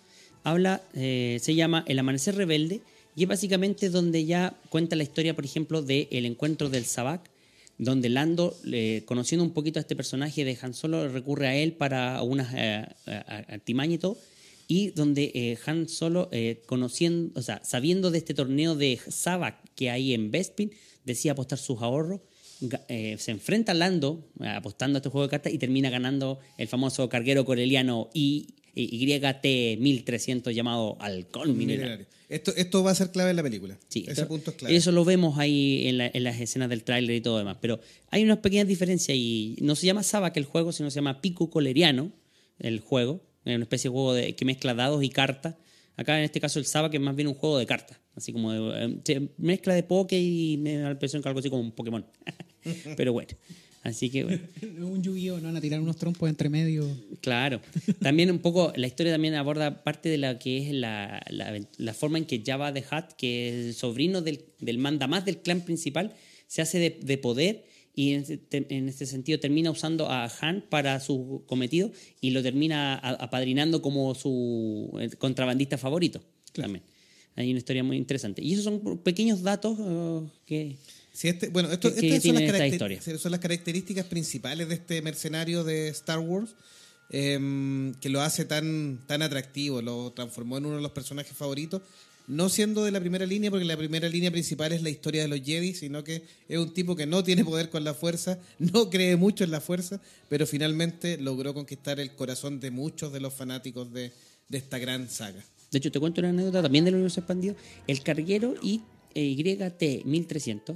habla, eh, se llama El Amanecer Rebelde y es básicamente donde ya cuenta la historia, por ejemplo, del encuentro del Sabak, donde Lando, eh, conociendo un poquito a este personaje de Han Solo, recurre a él para unas eh, artimañas y todo, y donde eh, Han Solo, eh, conociendo, o sea, sabiendo de este torneo de Sabak que hay en Bespin, decide apostar sus ahorros eh, se enfrenta a Lando eh, apostando a este juego de cartas y termina ganando el famoso carguero coreliano I, YT 1300 llamado Halcón Mineral. Esto, esto va a ser clave en la película. Sí, Ese esto- punto es clave. Eso lo vemos ahí en, la- en las escenas del tráiler y todo demás. Pero hay unas pequeñas diferencias y no se llama Sabak el juego, sino se llama Pico Coleriano el juego. Es una especie de juego de, que mezcla dados y cartas. Acá en este caso el Sabak es más bien un juego de cartas. Así como de, eh, mezcla de poke y me da la impresión que algo así como un Pokémon. Pero bueno. Así que bueno. un Yu-Gi-Oh! no van a tirar unos trompos entre medio. Claro. También un poco, la historia también aborda parte de la que es la, la- la forma en que Jabba the Hutt, que es el sobrino del, del mandamás del clan principal, se hace de, de poder y en ese, te- en ese sentido termina usando a Han para su cometido y lo termina apadrinando como su contrabandista favorito. También. Hay una historia muy interesante. Y esos son pequeños datos eh, que... Sí, este, bueno, esto, que- que estas son, las esta son las características principales de este mercenario de Star Wars em, que lo hace tan, tan atractivo, lo transformó en uno de los personajes favoritos. no siendo de la primera línea, porque la primera línea principal es la historia de los Jedi, sino que es un tipo que no tiene poder con la fuerza, no cree mucho en la fuerza, pero finalmente logró conquistar el corazón de muchos de los fanáticos de, de esta gran saga. De hecho, te cuento una anécdota también del universo expandido. El carguero I- eh, YT-1300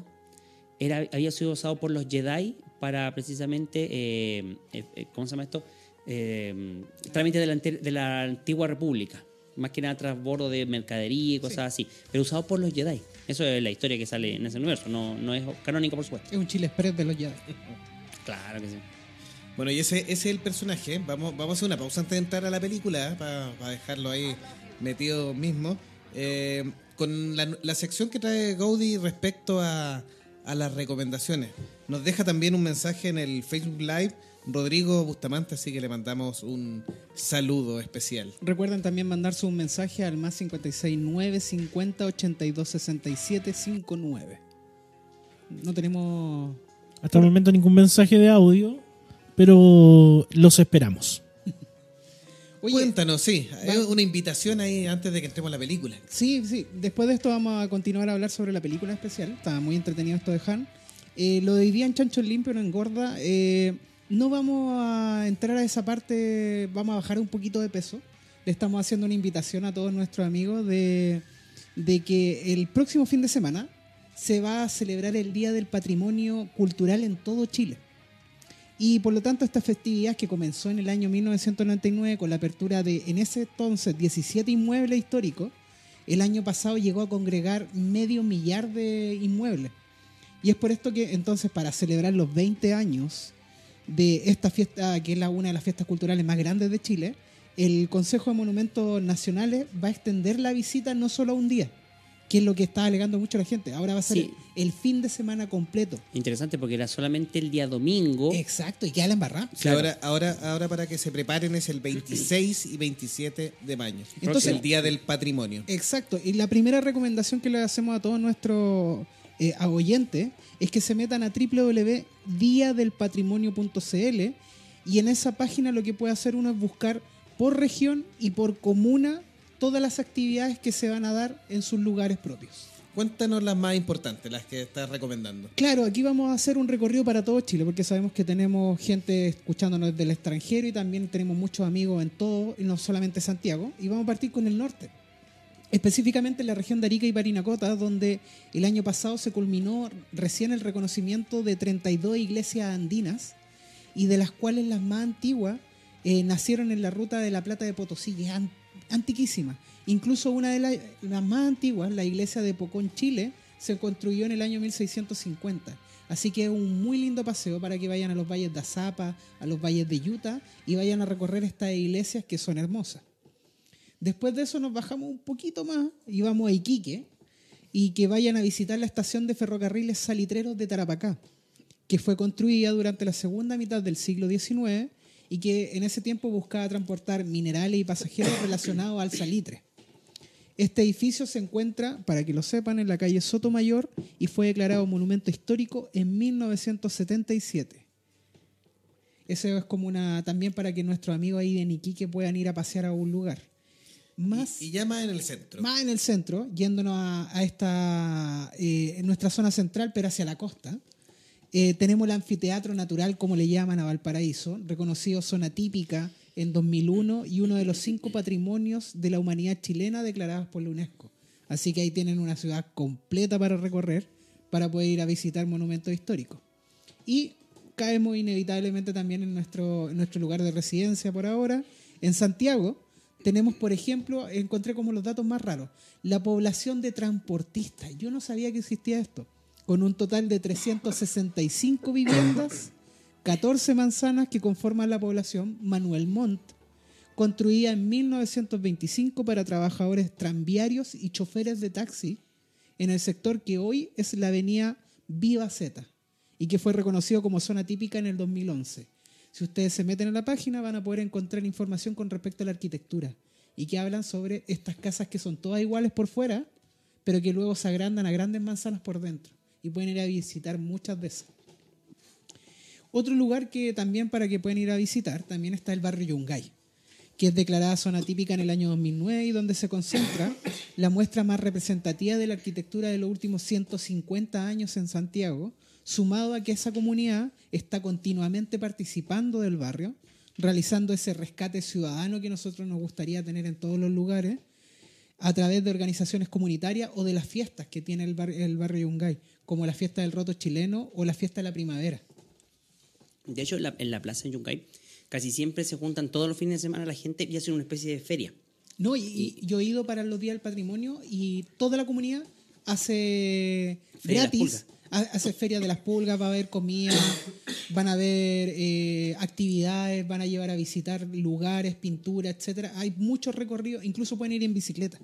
era, había sido usado por los Jedi para precisamente, eh, eh, eh, ¿cómo se llama esto? Eh, trámite de la, ante- de la antigua república. Más que nada transbordo de mercadería y cosas así. Pero usado por los Jedi. Eso es la historia que sale en ese universo. No, no es canónico, por supuesto. Es un chile express de los Jedi. Claro que sí. Bueno, y ese, ese es el personaje. Vamos, vamos a hacer una pausa antes de entrar a la película, para dejarlo ahí metido mismo. Eh, con la, la sección que trae Gaudi respecto a, a las recomendaciones. Nos deja también un mensaje en el Facebook Live Rodrigo Bustamante, así que le mandamos un saludo especial. Recuerden también mandarse un mensaje al más 569 50 82 67 59. No tenemos. Hasta el momento ningún mensaje de audio, pero los esperamos. Oye, Cuéntanos, sí, va- una invitación ahí antes de que entremos a la película. Sí, sí. Después de esto vamos a continuar a hablar sobre la película especial. Estaba muy entretenido esto de Han. Eh, lo de hoy día en Chancho Limpio no engorda. Eh, no vamos a entrar a esa parte, vamos a bajar un poquito de peso. Le estamos haciendo una invitación a todos nuestros amigos de, de que el próximo fin de semana se va a celebrar el Día del Patrimonio Cultural en todo Chile. Y por lo tanto esta festividad que comenzó en el año 1999 con la apertura de en ese entonces 17 inmuebles históricos, el año pasado llegó a congregar medio millar de inmuebles. Y es por esto que entonces para celebrar los 20 años de esta fiesta, que es una de las fiestas culturales más grandes de Chile, el Consejo de Monumentos Nacionales va a extender la visita no solo a un día, que es lo que está alegando mucho la gente. Ahora va a ser Sí. el fin de semana completo. Interesante porque era solamente el día domingo. Exacto, y queda la embarrada. Sí, Ahora, ahora, ahora para que se preparen es el 26 y 27 de mayo. Entonces- el Día del Patrimonio. Exacto. Y la primera recomendación que le hacemos a todos nuestros eh, a oyentes es que se metan a www.diadelpatrimonio.cl y en esa página lo que puede hacer uno es buscar por región y por comuna todas las actividades que se van a dar en sus lugares propios. Cuéntanos las más importantes, las que estás recomendando. Claro, aquí vamos a hacer un recorrido para todo Chile, porque sabemos que tenemos gente escuchándonos del extranjero y también tenemos muchos amigos en todo, y no solamente Santiago. Y vamos a partir con el norte, específicamente en la región de Arica y Parinacota, donde el año pasado se culminó recién el reconocimiento de 32 iglesias andinas, y de las cuales las más antiguas eh, nacieron en la ruta de la Plata de Potosí, que es an- antiquísima. Incluso una de la- las más antiguas, la iglesia de Pocón, Chile, se construyó en el año 1650. Así que es un muy lindo paseo para que vayan a los valles de Azapa, a los valles de Utah y vayan a recorrer estas iglesias que son hermosas. Después de eso nos bajamos un poquito más y vamos a Iquique y que vayan a visitar la estación de ferrocarriles salitreros de Tarapacá, que fue construida durante la segunda mitad del siglo XIX y que en ese tiempo buscaba transportar minerales y pasajeros relacionados al salitre. Este edificio se encuentra, para que lo sepan, en la calle Sotomayor y fue declarado monumento histórico en 1977. Eso es como una también para que nuestros amigos ahí de Iquique puedan ir a pasear a un lugar. Más Y, y ya más en el centro. más en el centro, yéndonos a, a esta, eh, en nuestra zona central, pero hacia la costa, eh, tenemos el anfiteatro natural, como le llaman a Valparaíso, reconocido zona típica en 2001 y uno de los cinco patrimonios de la humanidad chilena declarados por la UNESCO. Así que ahí tienen una ciudad completa para recorrer, para poder ir a visitar monumentos históricos. Y caemos inevitablemente también en nuestro, en nuestro lugar de residencia por ahora. En Santiago tenemos, por ejemplo, encontré como los datos más raros, la población de transportistas. Yo no sabía que existía esto. Con un total de 365 viviendas, 14 manzanas que conforman la población, Manuel Montt, construida en 1925 para trabajadores tranviarios y choferes de taxi en el sector que hoy es la avenida Viva Z y que fue reconocido como zona típica en el 2011. Si ustedes se meten en la página van a poder encontrar información con respecto a la arquitectura y que hablan sobre estas casas que son todas iguales por fuera, pero que luego se agrandan a grandes manzanas por dentro y pueden ir a visitar muchas esas. Otro lugar que también para que puedan ir a visitar también está el barrio Yungay, que es declarada zona típica en el año 2009 y donde se concentra la muestra más representativa de la arquitectura de los últimos 150 años en Santiago, sumado a que esa comunidad está continuamente participando del barrio, realizando ese rescate ciudadano que nosotros nos gustaría tener en todos los lugares, a través de organizaciones comunitarias o de las fiestas que tiene el barrio Yungay, como la fiesta del roto chileno o la fiesta de la primavera. De hecho, en la, en la plaza en Yungay casi siempre se juntan todos los fines de semana la gente y hacen una especie de feria. No, y, y yo he ido para los días del patrimonio y toda la comunidad hace Feria gratis, ha- hace feria de las pulgas, va a haber comida, van a haber eh, actividades, van a llevar a visitar lugares, pintura, etcétera. Hay muchos recorridos, incluso pueden ir en bicicleta.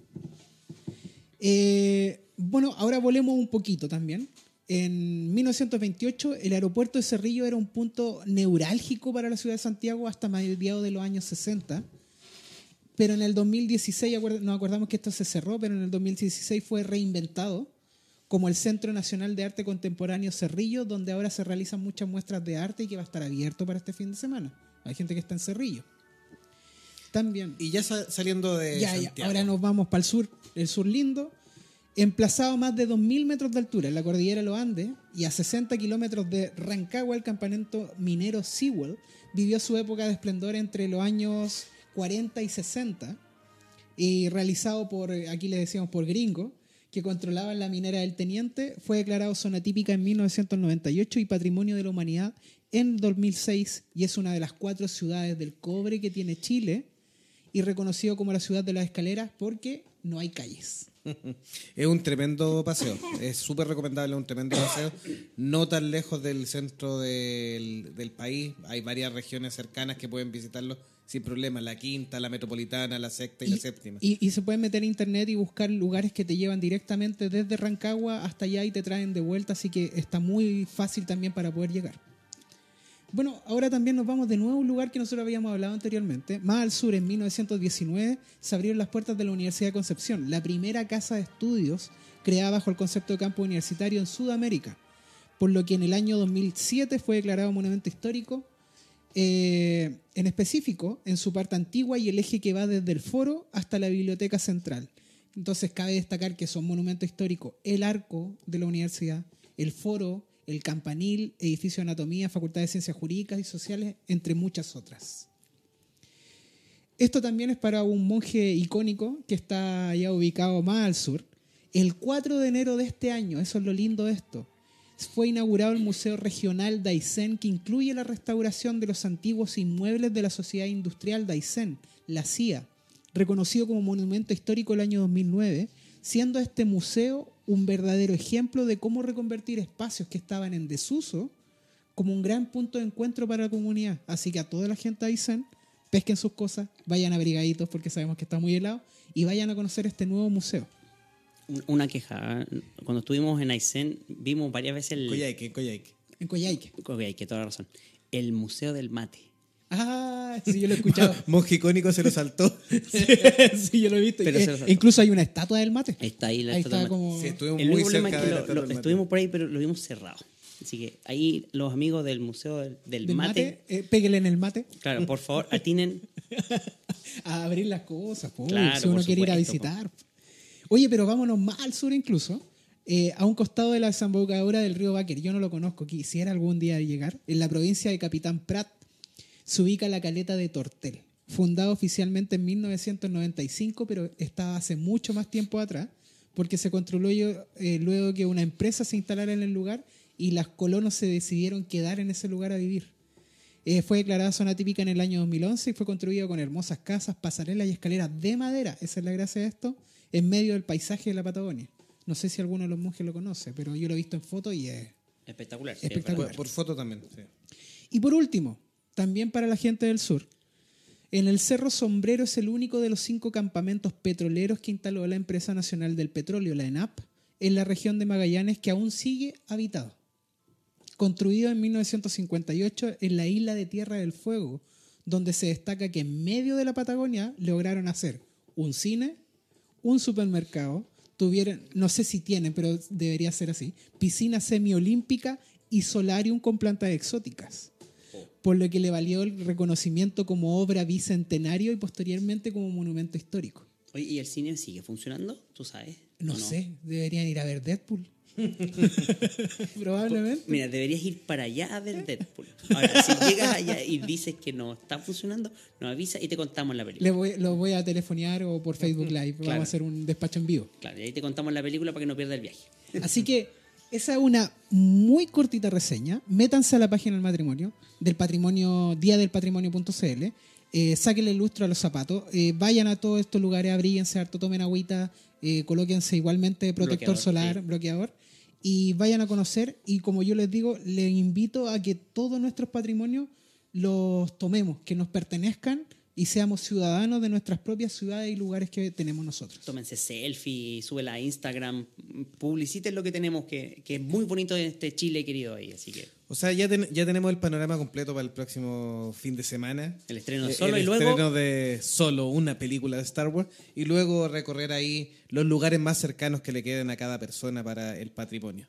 Eh, bueno, ahora volemos un poquito también. En 1928 el aeropuerto de Cerrillo era un punto neurálgico para la ciudad de Santiago hasta mediados de los años 60 pero en el 2016, acuer- nos acordamos que esto se cerró, pero en el 2016 fue reinventado como el Centro Nacional de Arte Contemporáneo Cerrillo, donde ahora se realizan muchas muestras de arte y que va a estar abierto para este fin de semana. Hay gente que está en Cerrillo. También. Y ya sa- saliendo de Ya, ahora nos vamos para el sur, el sur lindo, emplazado a más de 2.000 metros de altura en la cordillera de los Andes y a 60 kilómetros de Rancagua, el campamento minero Sewell vivió su época de esplendor entre los años 40 y 60 y realizado por, aquí le decíamos por gringo, que controlaban la minera del Teniente, fue declarado zona típica en 1998 y patrimonio de la humanidad en 2006 y es una de las cuatro ciudades del cobre que tiene Chile y reconocido como la ciudad de las escaleras porque no hay calles. Es un tremendo paseo. Es súper recomendable, un tremendo paseo. No tan lejos del centro del, del país. Hay varias regiones cercanas que pueden visitarlo sin problema. La quinta, la metropolitana, la sexta y, la séptima. y- y se pueden meter a internet y buscar lugares que te llevan directamente desde Rancagua hasta allá y te traen de vuelta, así que está muy fácil también para poder llegar. Bueno, ahora también nos vamos de nuevo a un lugar que nosotros habíamos hablado anteriormente. Más al sur, en 1919, se abrieron las puertas de la Universidad de Concepción, la primera casa de estudios creada bajo el concepto de campo universitario en Sudamérica, por lo que en el año 2007 fue declarado monumento histórico eh, en específico en su parte antigua y el eje que va desde el foro hasta la biblioteca central. Entonces cabe destacar que son monumentos históricos el arco de la universidad, el foro, el campanil, edificio de anatomía, facultad de ciencias jurídicas y sociales, entre muchas otras. Esto también es para un monje icónico que está ya ubicado más al sur. El 4 de enero de este año, eso es lo lindo de esto, fue inaugurado el Museo Regional Daisen, que incluye la restauración de los antiguos inmuebles de la Sociedad Industrial Daisen, la CIA, reconocido como monumento histórico el año 2009, siendo este museo un verdadero ejemplo de cómo reconvertir espacios que estaban en desuso como un gran punto de encuentro para la comunidad. Así que a toda la gente de Daisen, pesquen sus cosas, vayan abrigaditos porque sabemos que está muy helado y vayan a conocer este nuevo museo. Un- Una queja. ¿eh? Cuando estuvimos en Aysén, vimos varias veces el. Coyhaique, Coyhaique. En Coyhaique. Coyhaique, toda la razón. El Museo del Mate. Ah, sí, yo lo he escuchado. Monje icónico se lo saltó. sí, yo lo he visto. Pero Eh, se lo saltó. incluso hay una estatua del mate. Ahí está ahí la Ahí estatua está como... Sí, estuvimos El muy cerca es que de la lo- estatua lo- del mate. estuvimos por ahí, pero lo vimos cerrado. Así que ahí los amigos del Museo del, del del mate, mate, eh, péguele en el mate claro, por favor, atinen. a abrir las cosas, po, Claro, si uno por quiere ir a visitar. Oye, pero vámonos más al sur incluso, eh, a un costado de la desembocadura del río Báquer. Yo no lo conozco, quisiera algún día llegar. En la provincia de Capitán Prat se ubica la caleta de Tortel, fundada oficialmente en 1995, pero estaba hace mucho más tiempo atrás, porque se construyó eh, luego que una empresa se instalara en el lugar y las colonos se decidieron quedar en ese lugar a vivir. Eh, fue declarada zona típica en el año 2011 y fue construida con hermosas casas, pasarelas y escaleras de madera. Esa es la gracia de esto, en medio del paisaje de la Patagonia. No sé si alguno de los monjes lo conoce, pero yo lo he visto en foto y es... Espectacular. sí, es Espectacular. Por, por foto también. sí. Y por último, también para la gente del sur, en el Cerro Sombrero es el único de los cinco campamentos petroleros que instaló la Empresa Nacional del Petróleo, la ENAP, en la región de Magallanes que aún sigue habitado. Construido en 1958 en la isla de Tierra del Fuego, donde se destaca que en medio de la Patagonia lograron hacer un cine, un supermercado, tuvieron, no sé si tienen, pero debería ser así, piscina semiolímpica y solarium con plantas exóticas. Por lo que le valió el reconocimiento como obra bicentenario y posteriormente como monumento histórico. Oye, ¿y el cine sigue funcionando? ¿Tú sabes? No, ¿O sé, deberían ir a ver Deadpool. Probablemente. Mira, deberías ir para allá a ver Deadpool. Ahora, si llegas allá y dices que no está funcionando, nos avisa y te contamos la película. Le voy, lo voy a telefonear o por Facebook Live. Claro. Vamos a hacer un despacho en vivo. Claro, y ahí te contamos la película para que no pierda el viaje. Así que esa es una muy cortita reseña. Métanse a la página del matrimonio, del patrimonio, día del patrimonio.cl. Eh, sáquenle el lustro a los zapatos. eh, vayan a todos estos lugares, abríguense harto, tomen agüita, eh, colóquense igualmente protector Bloqueador, solar, sí. bloqueador. Y vayan a conocer. Y como yo les digo, les invito a que todos nuestros patrimonios los tomemos, que nos pertenezcan y seamos ciudadanos de nuestras propias ciudades y lugares que tenemos nosotros. Tómense selfie, súbela a Instagram, publiciten lo que tenemos, que, que es muy bonito en este Chile querido ahí. Así que O sea, ya, ten- ya tenemos el panorama completo para el próximo fin de semana. el estreno de Eh, solo el y luego estreno de solo una película de Star Wars y luego recorrer ahí los lugares más cercanos que le queden a cada persona para el patrimonio.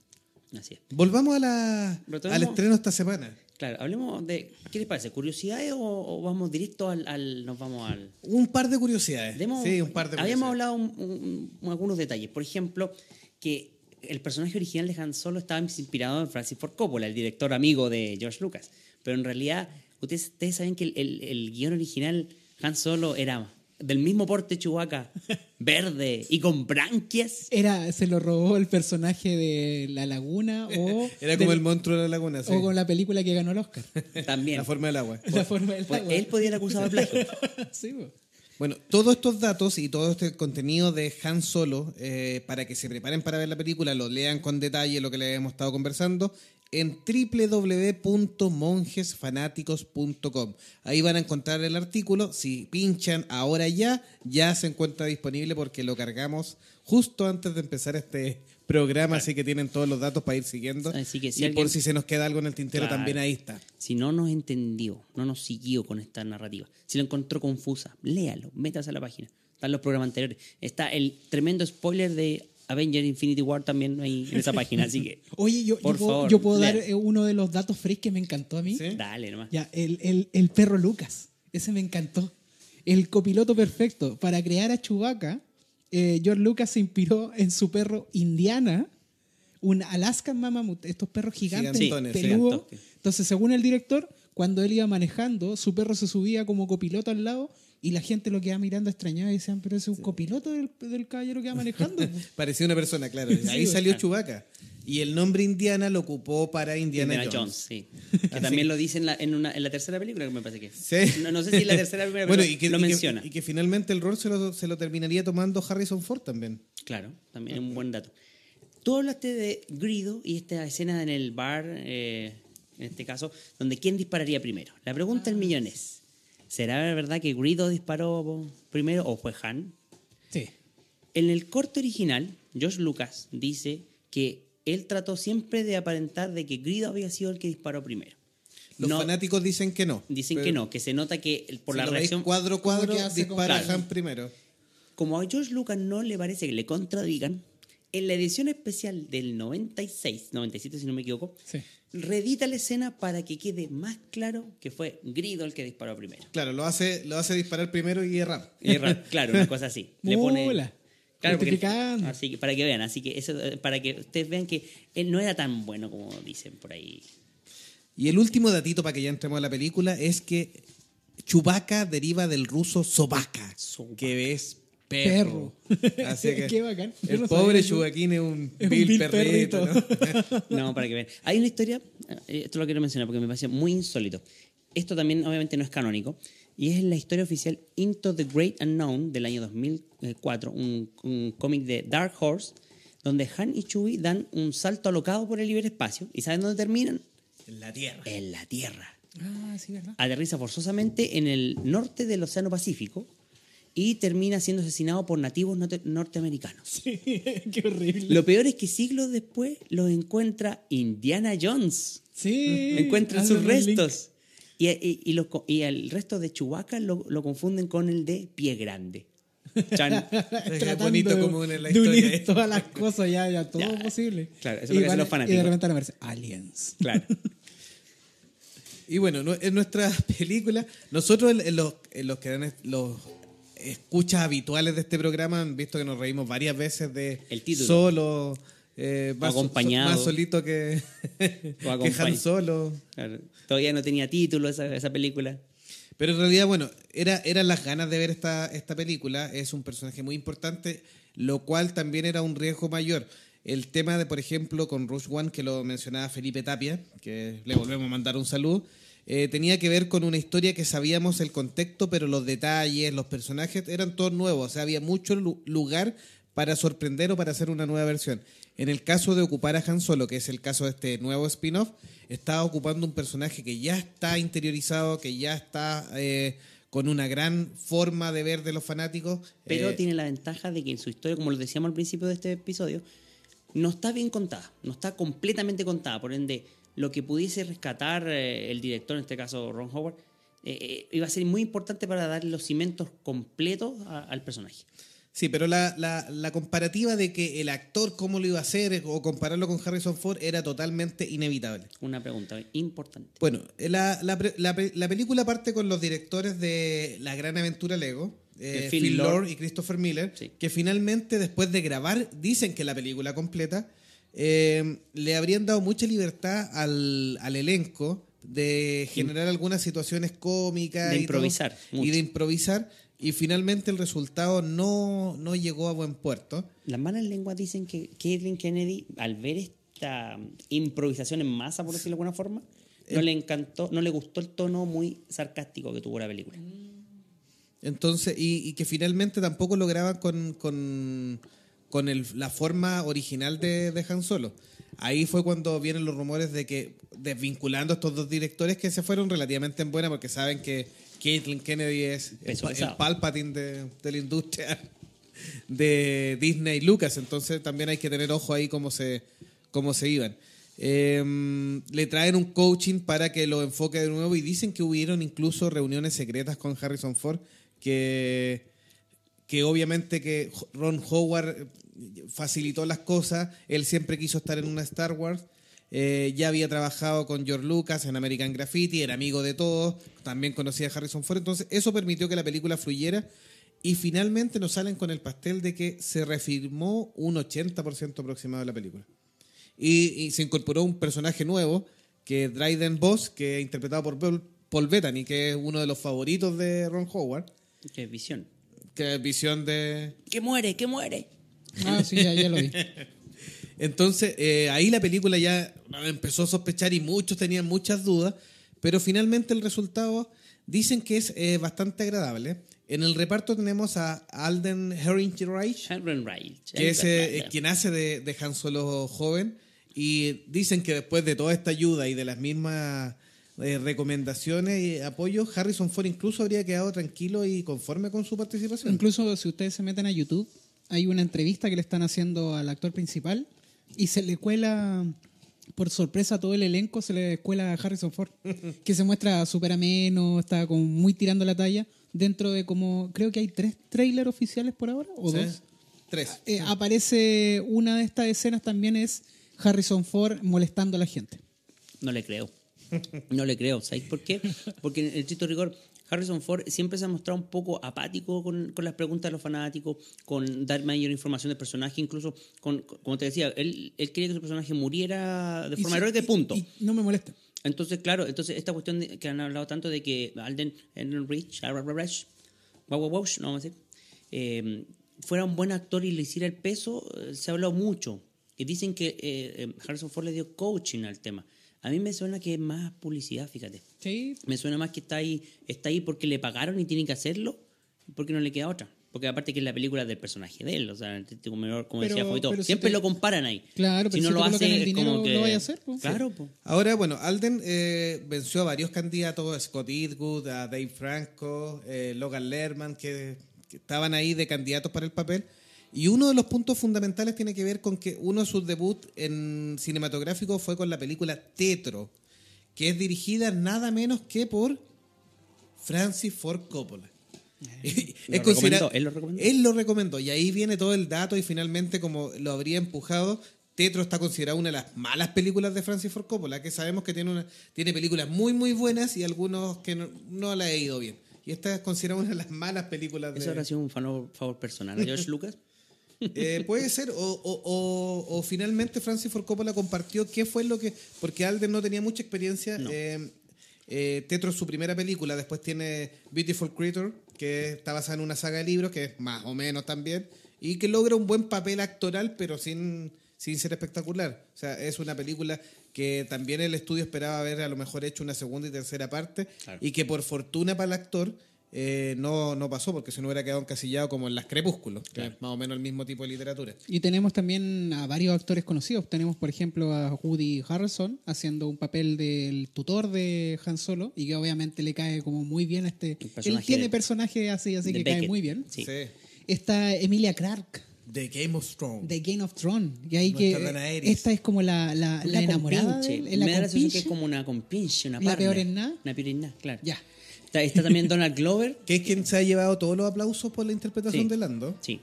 Así es. Volvamos a la, al estreno esta semana. Claro, hablemos de. ¿Qué les parece? ¿Curiosidades o, o vamos directo al, al- Nos vamos al. Un par de curiosidades. Demos- sí, un par de Habíamos hablado un- un- algunos detalles. Por ejemplo, que el personaje original de Han Solo estaba inspirado en Francis Ford Coppola, el director amigo de George Lucas. Pero en realidad, ustedes, ustedes saben que el, el- el guion original, Han Solo, era del mismo porte Chewbacca, verde y con branquias. Era, se lo robó el personaje de La Laguna o, Era como del- el monstruo de la laguna, sí. o con la película que ganó el Oscar. También. La forma del agua. la forma del Pues agua. él podía ser acusado de plagio. Sí, po. Bueno, todos estos datos y todo este contenido de Han Solo, eh, para que se preparen para ver la película, lo lean con detalle lo que les hemos estado conversando, en www.monjesfanáticos.com. Ahí van a encontrar el artículo. Si pinchan ahora ya, ya se encuentra disponible porque lo cargamos justo antes de empezar este programa, así que tienen todos los datos para ir siguiendo. Así que si y alguien- por si se nos queda algo en el tintero, Claro. también ahí está. Si no nos entendió, no nos siguió con esta narrativa, si lo encontró confusa, léalo, métase a la página. Están los programas anteriores. Está el tremendo spoiler de Avenger Infinity War también ahí en esa página, así que Oye, yo, Por yo puedo, favor, yo puedo dar eh, uno de los datos freaks que me encantó a mí. ¿Sí? dale nomás. Ya, el, el- el perro Lucas. Ese me encantó. El copiloto perfecto. Para crear a Chewbacca, eh, George Lucas se inspiró en su perro Indiana, un Alaskan Mammoth, estos perros gigantes, sí. peludos. Entonces, según el director, cuando él iba manejando, su perro se subía como copiloto al lado y la gente lo quedaba mirando extrañado y decían, pero ese es un copiloto del, del caballero que va manejando. Parecía una persona, claro. Ahí salió Chewbacca. Y el nombre Indiana lo ocupó para Indiana, Indiana Jones. Jones, sí. Que también lo dice en la, en, una, en la tercera película, que me parece que es. Sí. No, no sé si en la tercera película, bueno, pero y que, lo y que- menciona. y que finalmente el rol se lo, se lo terminaría tomando Harrison Ford también. Claro, también es un buen dato. Tú hablaste de Grido y esta escena en el bar, eh, en este caso, donde quién dispararía primero. La pregunta del millón es, ¿será verdad que Grido disparó primero o fue Han? sí. En el corte original, George Lucas dice que él trató siempre de aparentar de que Grido había sido el que disparó primero. Los No, fanáticos dicen que no. dicen que no, que se nota que por si la lo veis reacción... cuadro cuadro dispara. Han primero. Como a George Lucas no le parece que le contradigan, en la edición especial del 96, 97 si no me equivoco, Sí. reedita la escena para que quede más claro que fue Grido el que disparó primero. Claro, lo hace, lo hace disparar primero y errar. Y ra- claro, una cosa así. Le pone, Mula. Claro, porque- así que para que vean, así que eso para que ustedes vean que él no era tan bueno como dicen por ahí. Y el último datito para que ya entremos a la película es que Chewbacca deriva del ruso sobaka, Sobaka. que es perro. Así que Qué bacán. El no pobre. Chewbaquín es un Es vil vil perrito. perrito. ¿no? No, para que vean. Hay una historia, eh, esto lo quiero mencionar porque me parece muy insólito. Esto también obviamente no es canónico, y es la historia oficial Into the Great Unknown del año 2004, un, un cómic de Dark Horse, donde Han y Chewie dan un salto alocado por el ciberespacio, ¿y saben dónde terminan? En la tierra. En la Tierra. Ah, sí, ¿verdad? Aterriza forzosamente en el norte del Océano Pacífico y termina siendo asesinado por nativos norte- norteamericanos. Sí, qué horrible. Lo peor es que siglos después los encuentra Indiana Jones. sí. encuentran sus restos. Y, y, y y el resto de Chewbacca lo, lo confunden con el de Pie Grande. Chan. Es Tratando bonito de- como en la de unir historia. todas las cosas, ya, ya todo Ya. posible. Claro, eso es y, lo que hacen los y fanáticos. de repente aparece Aliens. Claro. Y bueno, en nuestra película, nosotros en, los, en los que dan est- los escuchas habituales de este programa han visto que nos reímos varias veces de El título. solo, eh, más, so- Acompañado. más solito que, que Han Solo. Claro, Todavía no tenía título esa, esa película. Pero en realidad, bueno, era, eran las ganas de ver esta, esta película. Es un personaje muy importante, lo cual también era un riesgo mayor. El tema de, por ejemplo, con Rush One, que lo mencionaba Felipe Tapia, que le volvemos a mandar un saludo, eh, tenía que ver con una historia que sabíamos el contexto, pero los detalles, los personajes eran todos nuevos. O sea, había mucho lu- lugar para sorprender o para hacer una nueva versión. En el caso de ocupar a Han Solo, que es el caso de este nuevo spin-off, estaba ocupando un personaje que ya está interiorizado, que ya está eh, con una gran forma de ver de los fanáticos. Pero Eh, tiene la ventaja de que en su historia, como lo decíamos al principio de este episodio, no está bien contada, no está completamente contada. Por ende, lo que pudiese rescatar eh, el director, en este caso Ron Howard, eh, eh, iba a ser muy importante para darle los cimientos completos a- al personaje. Sí, pero la, la- la comparativa de que el actor cómo lo iba a hacer o compararlo con Harrison Ford era totalmente inevitable. Una pregunta importante. Bueno, la, la película parte con los directores de La Gran Aventura Lego, eh, Phil. Lord y Christopher Miller, Sí. que finalmente después de grabar, dicen que la película completa, eh, le habrían dado mucha libertad al, al elenco de generar algunas situaciones cómicas. De y todo, y de improvisar. Y finalmente el resultado no, no llegó a buen puerto. Las malas lenguas dicen que Kathleen Kennedy, al ver esta improvisación en masa, por decirlo de alguna forma, no le encantó, no le gustó el tono muy sarcástico que tuvo la película. Entonces, y, y que finalmente tampoco lograban con, con, con el- la forma original de, de Han Solo. Ahí fue cuando vienen los rumores de que, desvinculando a estos dos directores que se fueron relativamente en buena, porque saben que Caitlin Kennedy es el, el. Palpatine de, de la industria de Disney y Lucas. Entonces también hay que tener ojo ahí cómo se, cómo se iban. Eh, le traen un coaching para que lo enfoque de nuevo y dicen que hubieron incluso reuniones secretas con Harrison Ford que, que obviamente que Ron Howard eh, facilitó las cosas, él siempre quiso estar en una Star Wars, eh, ya había trabajado con George Lucas en American Graffiti, era amigo de todos, también conocía a Harrison Ford, entonces eso permitió que la película fluyera y finalmente nos salen con el pastel de que se refirmó un 80% aproximado de la película. Y, se incorporó un personaje nuevo, que es Dryden Boss, que es interpretado por Paul, Bettany, que es uno de los favoritos de Ron Howard, Qué visión. Que es visión de... ¡Que muere, que muere! Ah, sí, ya, ya lo vi. Entonces, eh, ahí la película ya empezó a sospechar y muchos tenían muchas dudas, pero finalmente el resultado dicen que es eh, bastante agradable. En el reparto tenemos a Alden Ehrenreich, que es eh, quien hace de, de Han Solo joven, y dicen que después de toda esta ayuda y de las mismas eh, recomendaciones y apoyos, Harrison Ford incluso habría quedado tranquilo y conforme con su participación. Incluso si ustedes se meten a YouTube, hay una entrevista que le están haciendo al actor principal y se le cuela, por sorpresa a todo el elenco, se le cuela a Harrison Ford, que se muestra súper ameno, está como muy tirando la talla, dentro de como, creo que hay tres trailers oficiales por ahora, o ¿Sí? dos. Tres. Eh, aparece una de estas escenas también es Harrison Ford molestando a la gente. No le creo. No le creo. ¿Sabéis por qué? Porque en el chito rigor, Harrison Ford siempre se ha mostrado un poco apático con, con las preguntas de los fanáticos, con dar mayor información del personaje, incluso con, como te decía, él, él quería que su personaje muriera de forma heroica, y- punto. y no me molesta. Entonces, claro, entonces esta cuestión de- que han hablado tanto de que Alden Rich, wow, wow, wow, no vamos a decir, eh, fuera un buen actor y le hiciera el peso, eh, se ha hablado mucho. Y dicen que eh, Harrison Ford le dio coaching al tema. A mí me suena que es más publicidad, fíjate. Sí, Me suena más que está ahí, está ahí porque le pagaron y tiene que hacerlo, porque no le queda otra. Porque aparte que es la película del personaje de él, o sea, como, como Pero- decía pero si siempre te- lo comparan ahí. Claro, pero si colocan el es dinero, como que- lo vaya a hacer, po. Claro, po. Ahora, bueno, Alden eh, venció a varios candidatos, a Scott Eastwood, a Dave Franco, eh, Logan Lerman, que, que estaban ahí de candidatos para el papel. Y uno de los puntos fundamentales tiene que ver con que uno de sus debuts en cinematográfico fue con la película Tetro, que es dirigida nada menos que por Francis Ford Coppola. Lo recomendó, él lo recomendó. Él lo recomendó y ahí viene todo el dato y finalmente como lo habría empujado Tetro está considerada una de las malas películas de Francis Ford Coppola, que sabemos que tiene, una, tiene películas muy, muy buenas y algunos que no, no la ha ido bien. Y esta es considerada una de las malas películas de... Eso habrá sido un favor, favor personal. ¿A George Lucas? Eh, puede ser, o, o- o- o finalmente Francis Ford Coppola compartió qué fue lo que. Porque Alden no tenía mucha experiencia. No. Eh, eh, Tetro es su primera película, después tiene Beautiful Creature, que está basada en una saga de libros, que es más o menos también, y que logra un buen papel actoral, pero sin, sin ser espectacular. O sea, es una película que también el estudio esperaba haber a lo mejor hecho una segunda y tercera parte, Claro. y que por fortuna para el actor. Eh, no, no pasó porque si no hubiera quedado encasillado como en Las Crepúsculos, que Claro. es más o menos el mismo tipo de literatura. Y tenemos también a varios actores conocidos. Tenemos, por ejemplo, a Woody Harrelson haciendo un papel del tutor de Han Solo y que obviamente le cae como muy bien a este. Él personaje tiene de- personaje así, así que cae Beckett. muy bien. Sí. Está Emilia Clarke The Game of Thrones. de Game of Thrones. Y ahí que esta es como la, la, la enamorada. de él, la Me da la sensación que es como una compinche, una La partner. peor en nada. Una peor en nada, claro. Ya. Está, está también Donald Glover. Que es quien se ha llevado todos los aplausos por la interpretación Sí. de Lando. Sí.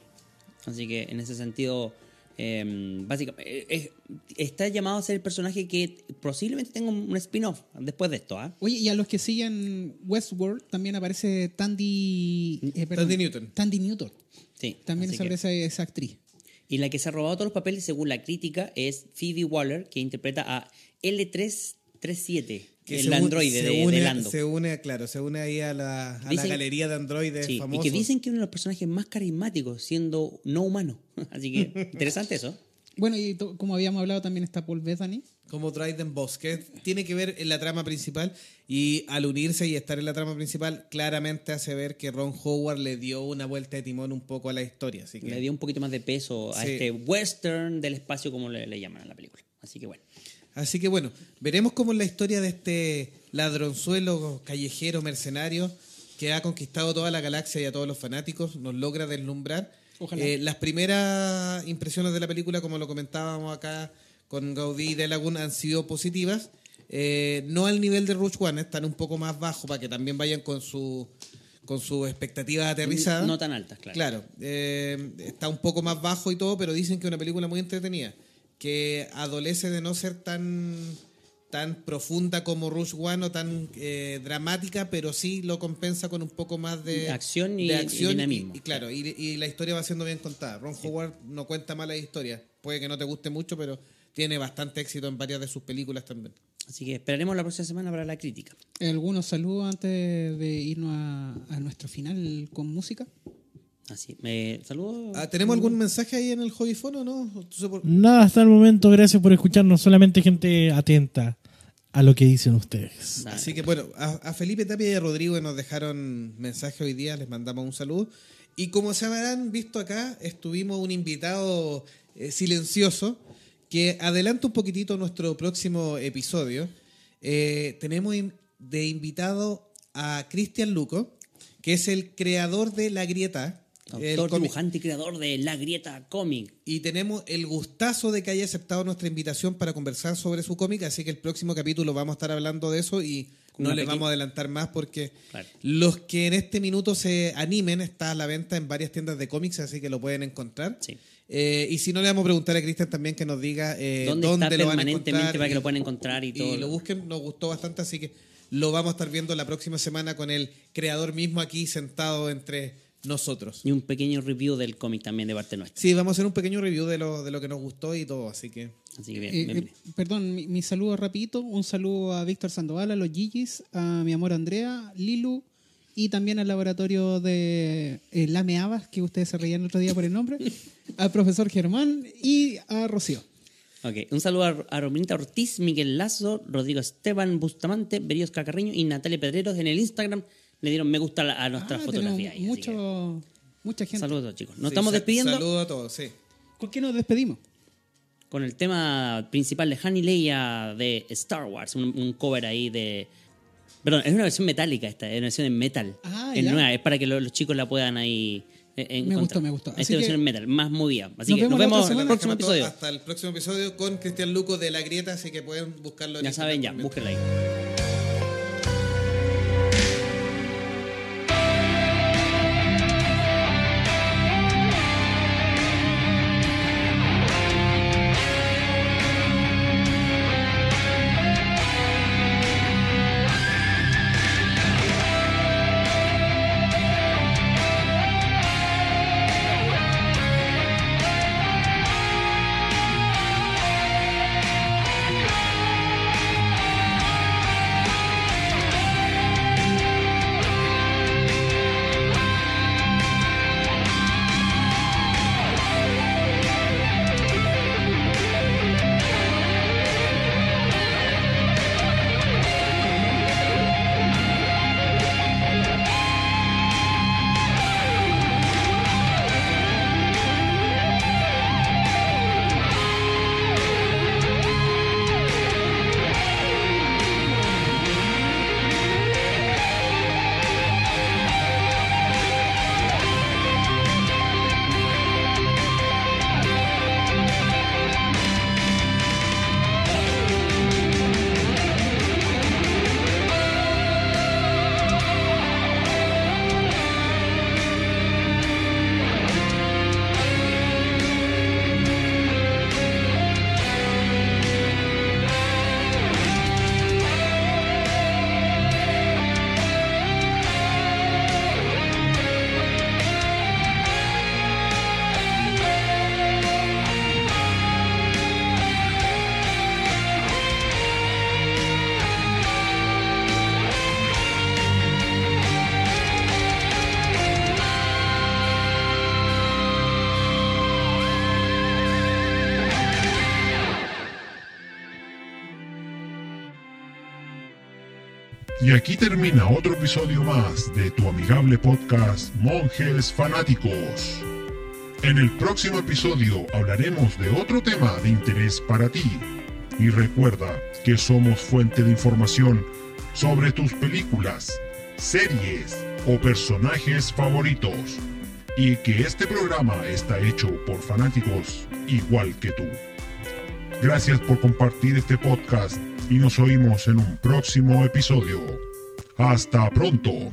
Así que en ese sentido, eh, básicamente, eh, es- está llamado a ser el personaje que posiblemente tenga un spin-off después de esto. ¿ah? Oye, y a los que siguen Westworld también aparece Tandy. eh, perdón, Tandy Newton. Tandy Newton. Sí. También que- aparece esa actriz. Y la que se ha robado todos los papeles, según la crítica, es Phoebe Waller, que interpreta a L337, Que el se androide se de, une, de Lando. Se une, claro, se une ahí a la, a la galería de androides Sí, y famosos. que dicen que es uno de los personajes más carismáticos, siendo no humano. Así que interesante eso. Bueno, y como habíamos hablado, también está Paul Bethany. Como Dryden Boss, que tiene que ver en la trama principal y al unirse y estar en la trama principal, claramente hace ver que Ron Howard le dio una vuelta de timón un poco a la historia. Así que Le dio un poquito más de peso a Sí. este western del espacio, como le, le llaman a la película. Así que bueno. Así que bueno, veremos cómo es la historia de este ladronzuelo callejero mercenario que ha conquistado toda la galaxia y a todos los fanáticos, nos logra deslumbrar. Eh, las primeras impresiones de la película, como lo comentábamos acá con Gaudí y de Lagoon, han sido positivas. Eh, no al nivel de Rush One, están un poco más bajo para que también vayan con su con sus expectativas aterrizadas. No tan altas, claro. Claro, eh, está un poco más bajo y todo, pero dicen que es una película muy entretenida, que adolece de no ser tan tan profunda como Rush One o tan eh, dramática, pero sí lo compensa con un poco más de acción y- de y dinamismo. y, claro, y, y la historia va siendo bien contada. Ron Howard no cuenta malas historias, puede que no te guste mucho, pero tiene bastante éxito en varias de sus películas también. Así que esperaremos la próxima semana para la crítica. Algunos saludos antes de irnos a, a nuestro final con música. Así, me saludo. Ah, ¿Tenemos algún mensaje ahí en el hobbyphone o no? ¿Tú se por- Nada hasta el momento, gracias por escucharnos. Solamente gente atenta a lo que dicen ustedes. Así que bueno, a, a Felipe Tapia y a Rodrigo que nos dejaron mensaje hoy día, les mandamos un saludo. Y como se habrán visto acá, estuvimos un invitado eh, silencioso que adelanta un poquitito nuestro próximo episodio. Eh, tenemos de invitado a Cristian Luco, que es el creador de La Grieta. El Autor, cómic- dibujante y creador de La Grieta Comic. y tenemos el gustazo de que haya aceptado nuestra invitación para conversar sobre su cómic, así que el próximo capítulo vamos a estar hablando de eso y no les pequeña- vamos a adelantar más porque Claro. los que en este minuto se animen está a la venta en varias tiendas de cómics, así que lo pueden encontrar. Sí. Eh, y si no, le vamos a preguntar a Cristian también que nos diga eh, ¿Dónde, dónde, está lo van a permanentemente encontrar para que lo puedan encontrar y todo? y lo busquen, nos gustó bastante, así que lo vamos a estar viendo la próxima semana con el creador mismo aquí sentado entre nosotros. Y un pequeño review del cómic también de parte nuestra. Sí, vamos a hacer un pequeño review de lo, de lo que nos gustó y todo, así que... Así que bien, Eh, bien, eh, perdón, mi, mi saludo rapidito. Un saludo a Víctor Sandoval, a los Gigis, a mi amor Andrea, Lilu y también al laboratorio de eh, Lame Abas, que ustedes se reían el otro día por el nombre, al profesor Germán y a Rocío. Ok, un saludo a, a Rominita Ortiz, Miguel Lazo, Rodrigo Esteban Bustamante, Beríos Cacarreño y Natalia Pedreros en el Instagram. Le dieron me gusta a la- a nuestra Ah, fotografía. tenemos ahí, así mucho, mucha gente. Saludos a todos, chicos. Nos Sí, estamos despidiendo Saludos a todos, sí. ¿Con qué nos despedimos? con el tema principal de Han y Leia de Star Wars, un, un cover ahí de... Perdón, es una versión metálica esta, es una versión en metal. Ah, es nueva, es para que lo- los chicos la puedan ahí eh, encontrar. gustó, me gustó. Esta Así versión que- en metal, más movida. Así Nos que vemos nos vemos en el próximo episodio. Hasta el próximo episodio con Cristian Luco de La Grieta, así que pueden buscarlo en Ya saben, ya, búsquenla ahí. Y aquí termina otro episodio más de tu amigable podcast Monjes Fanáticos. En el próximo episodio hablaremos de otro tema de interés para ti. Y recuerda que somos fuente de información sobre tus películas, series o personajes favoritos. Y que este programa está hecho por fanáticos igual que tú. Gracias por compartir este podcast y nos oímos en un próximo episodio. Hasta pronto.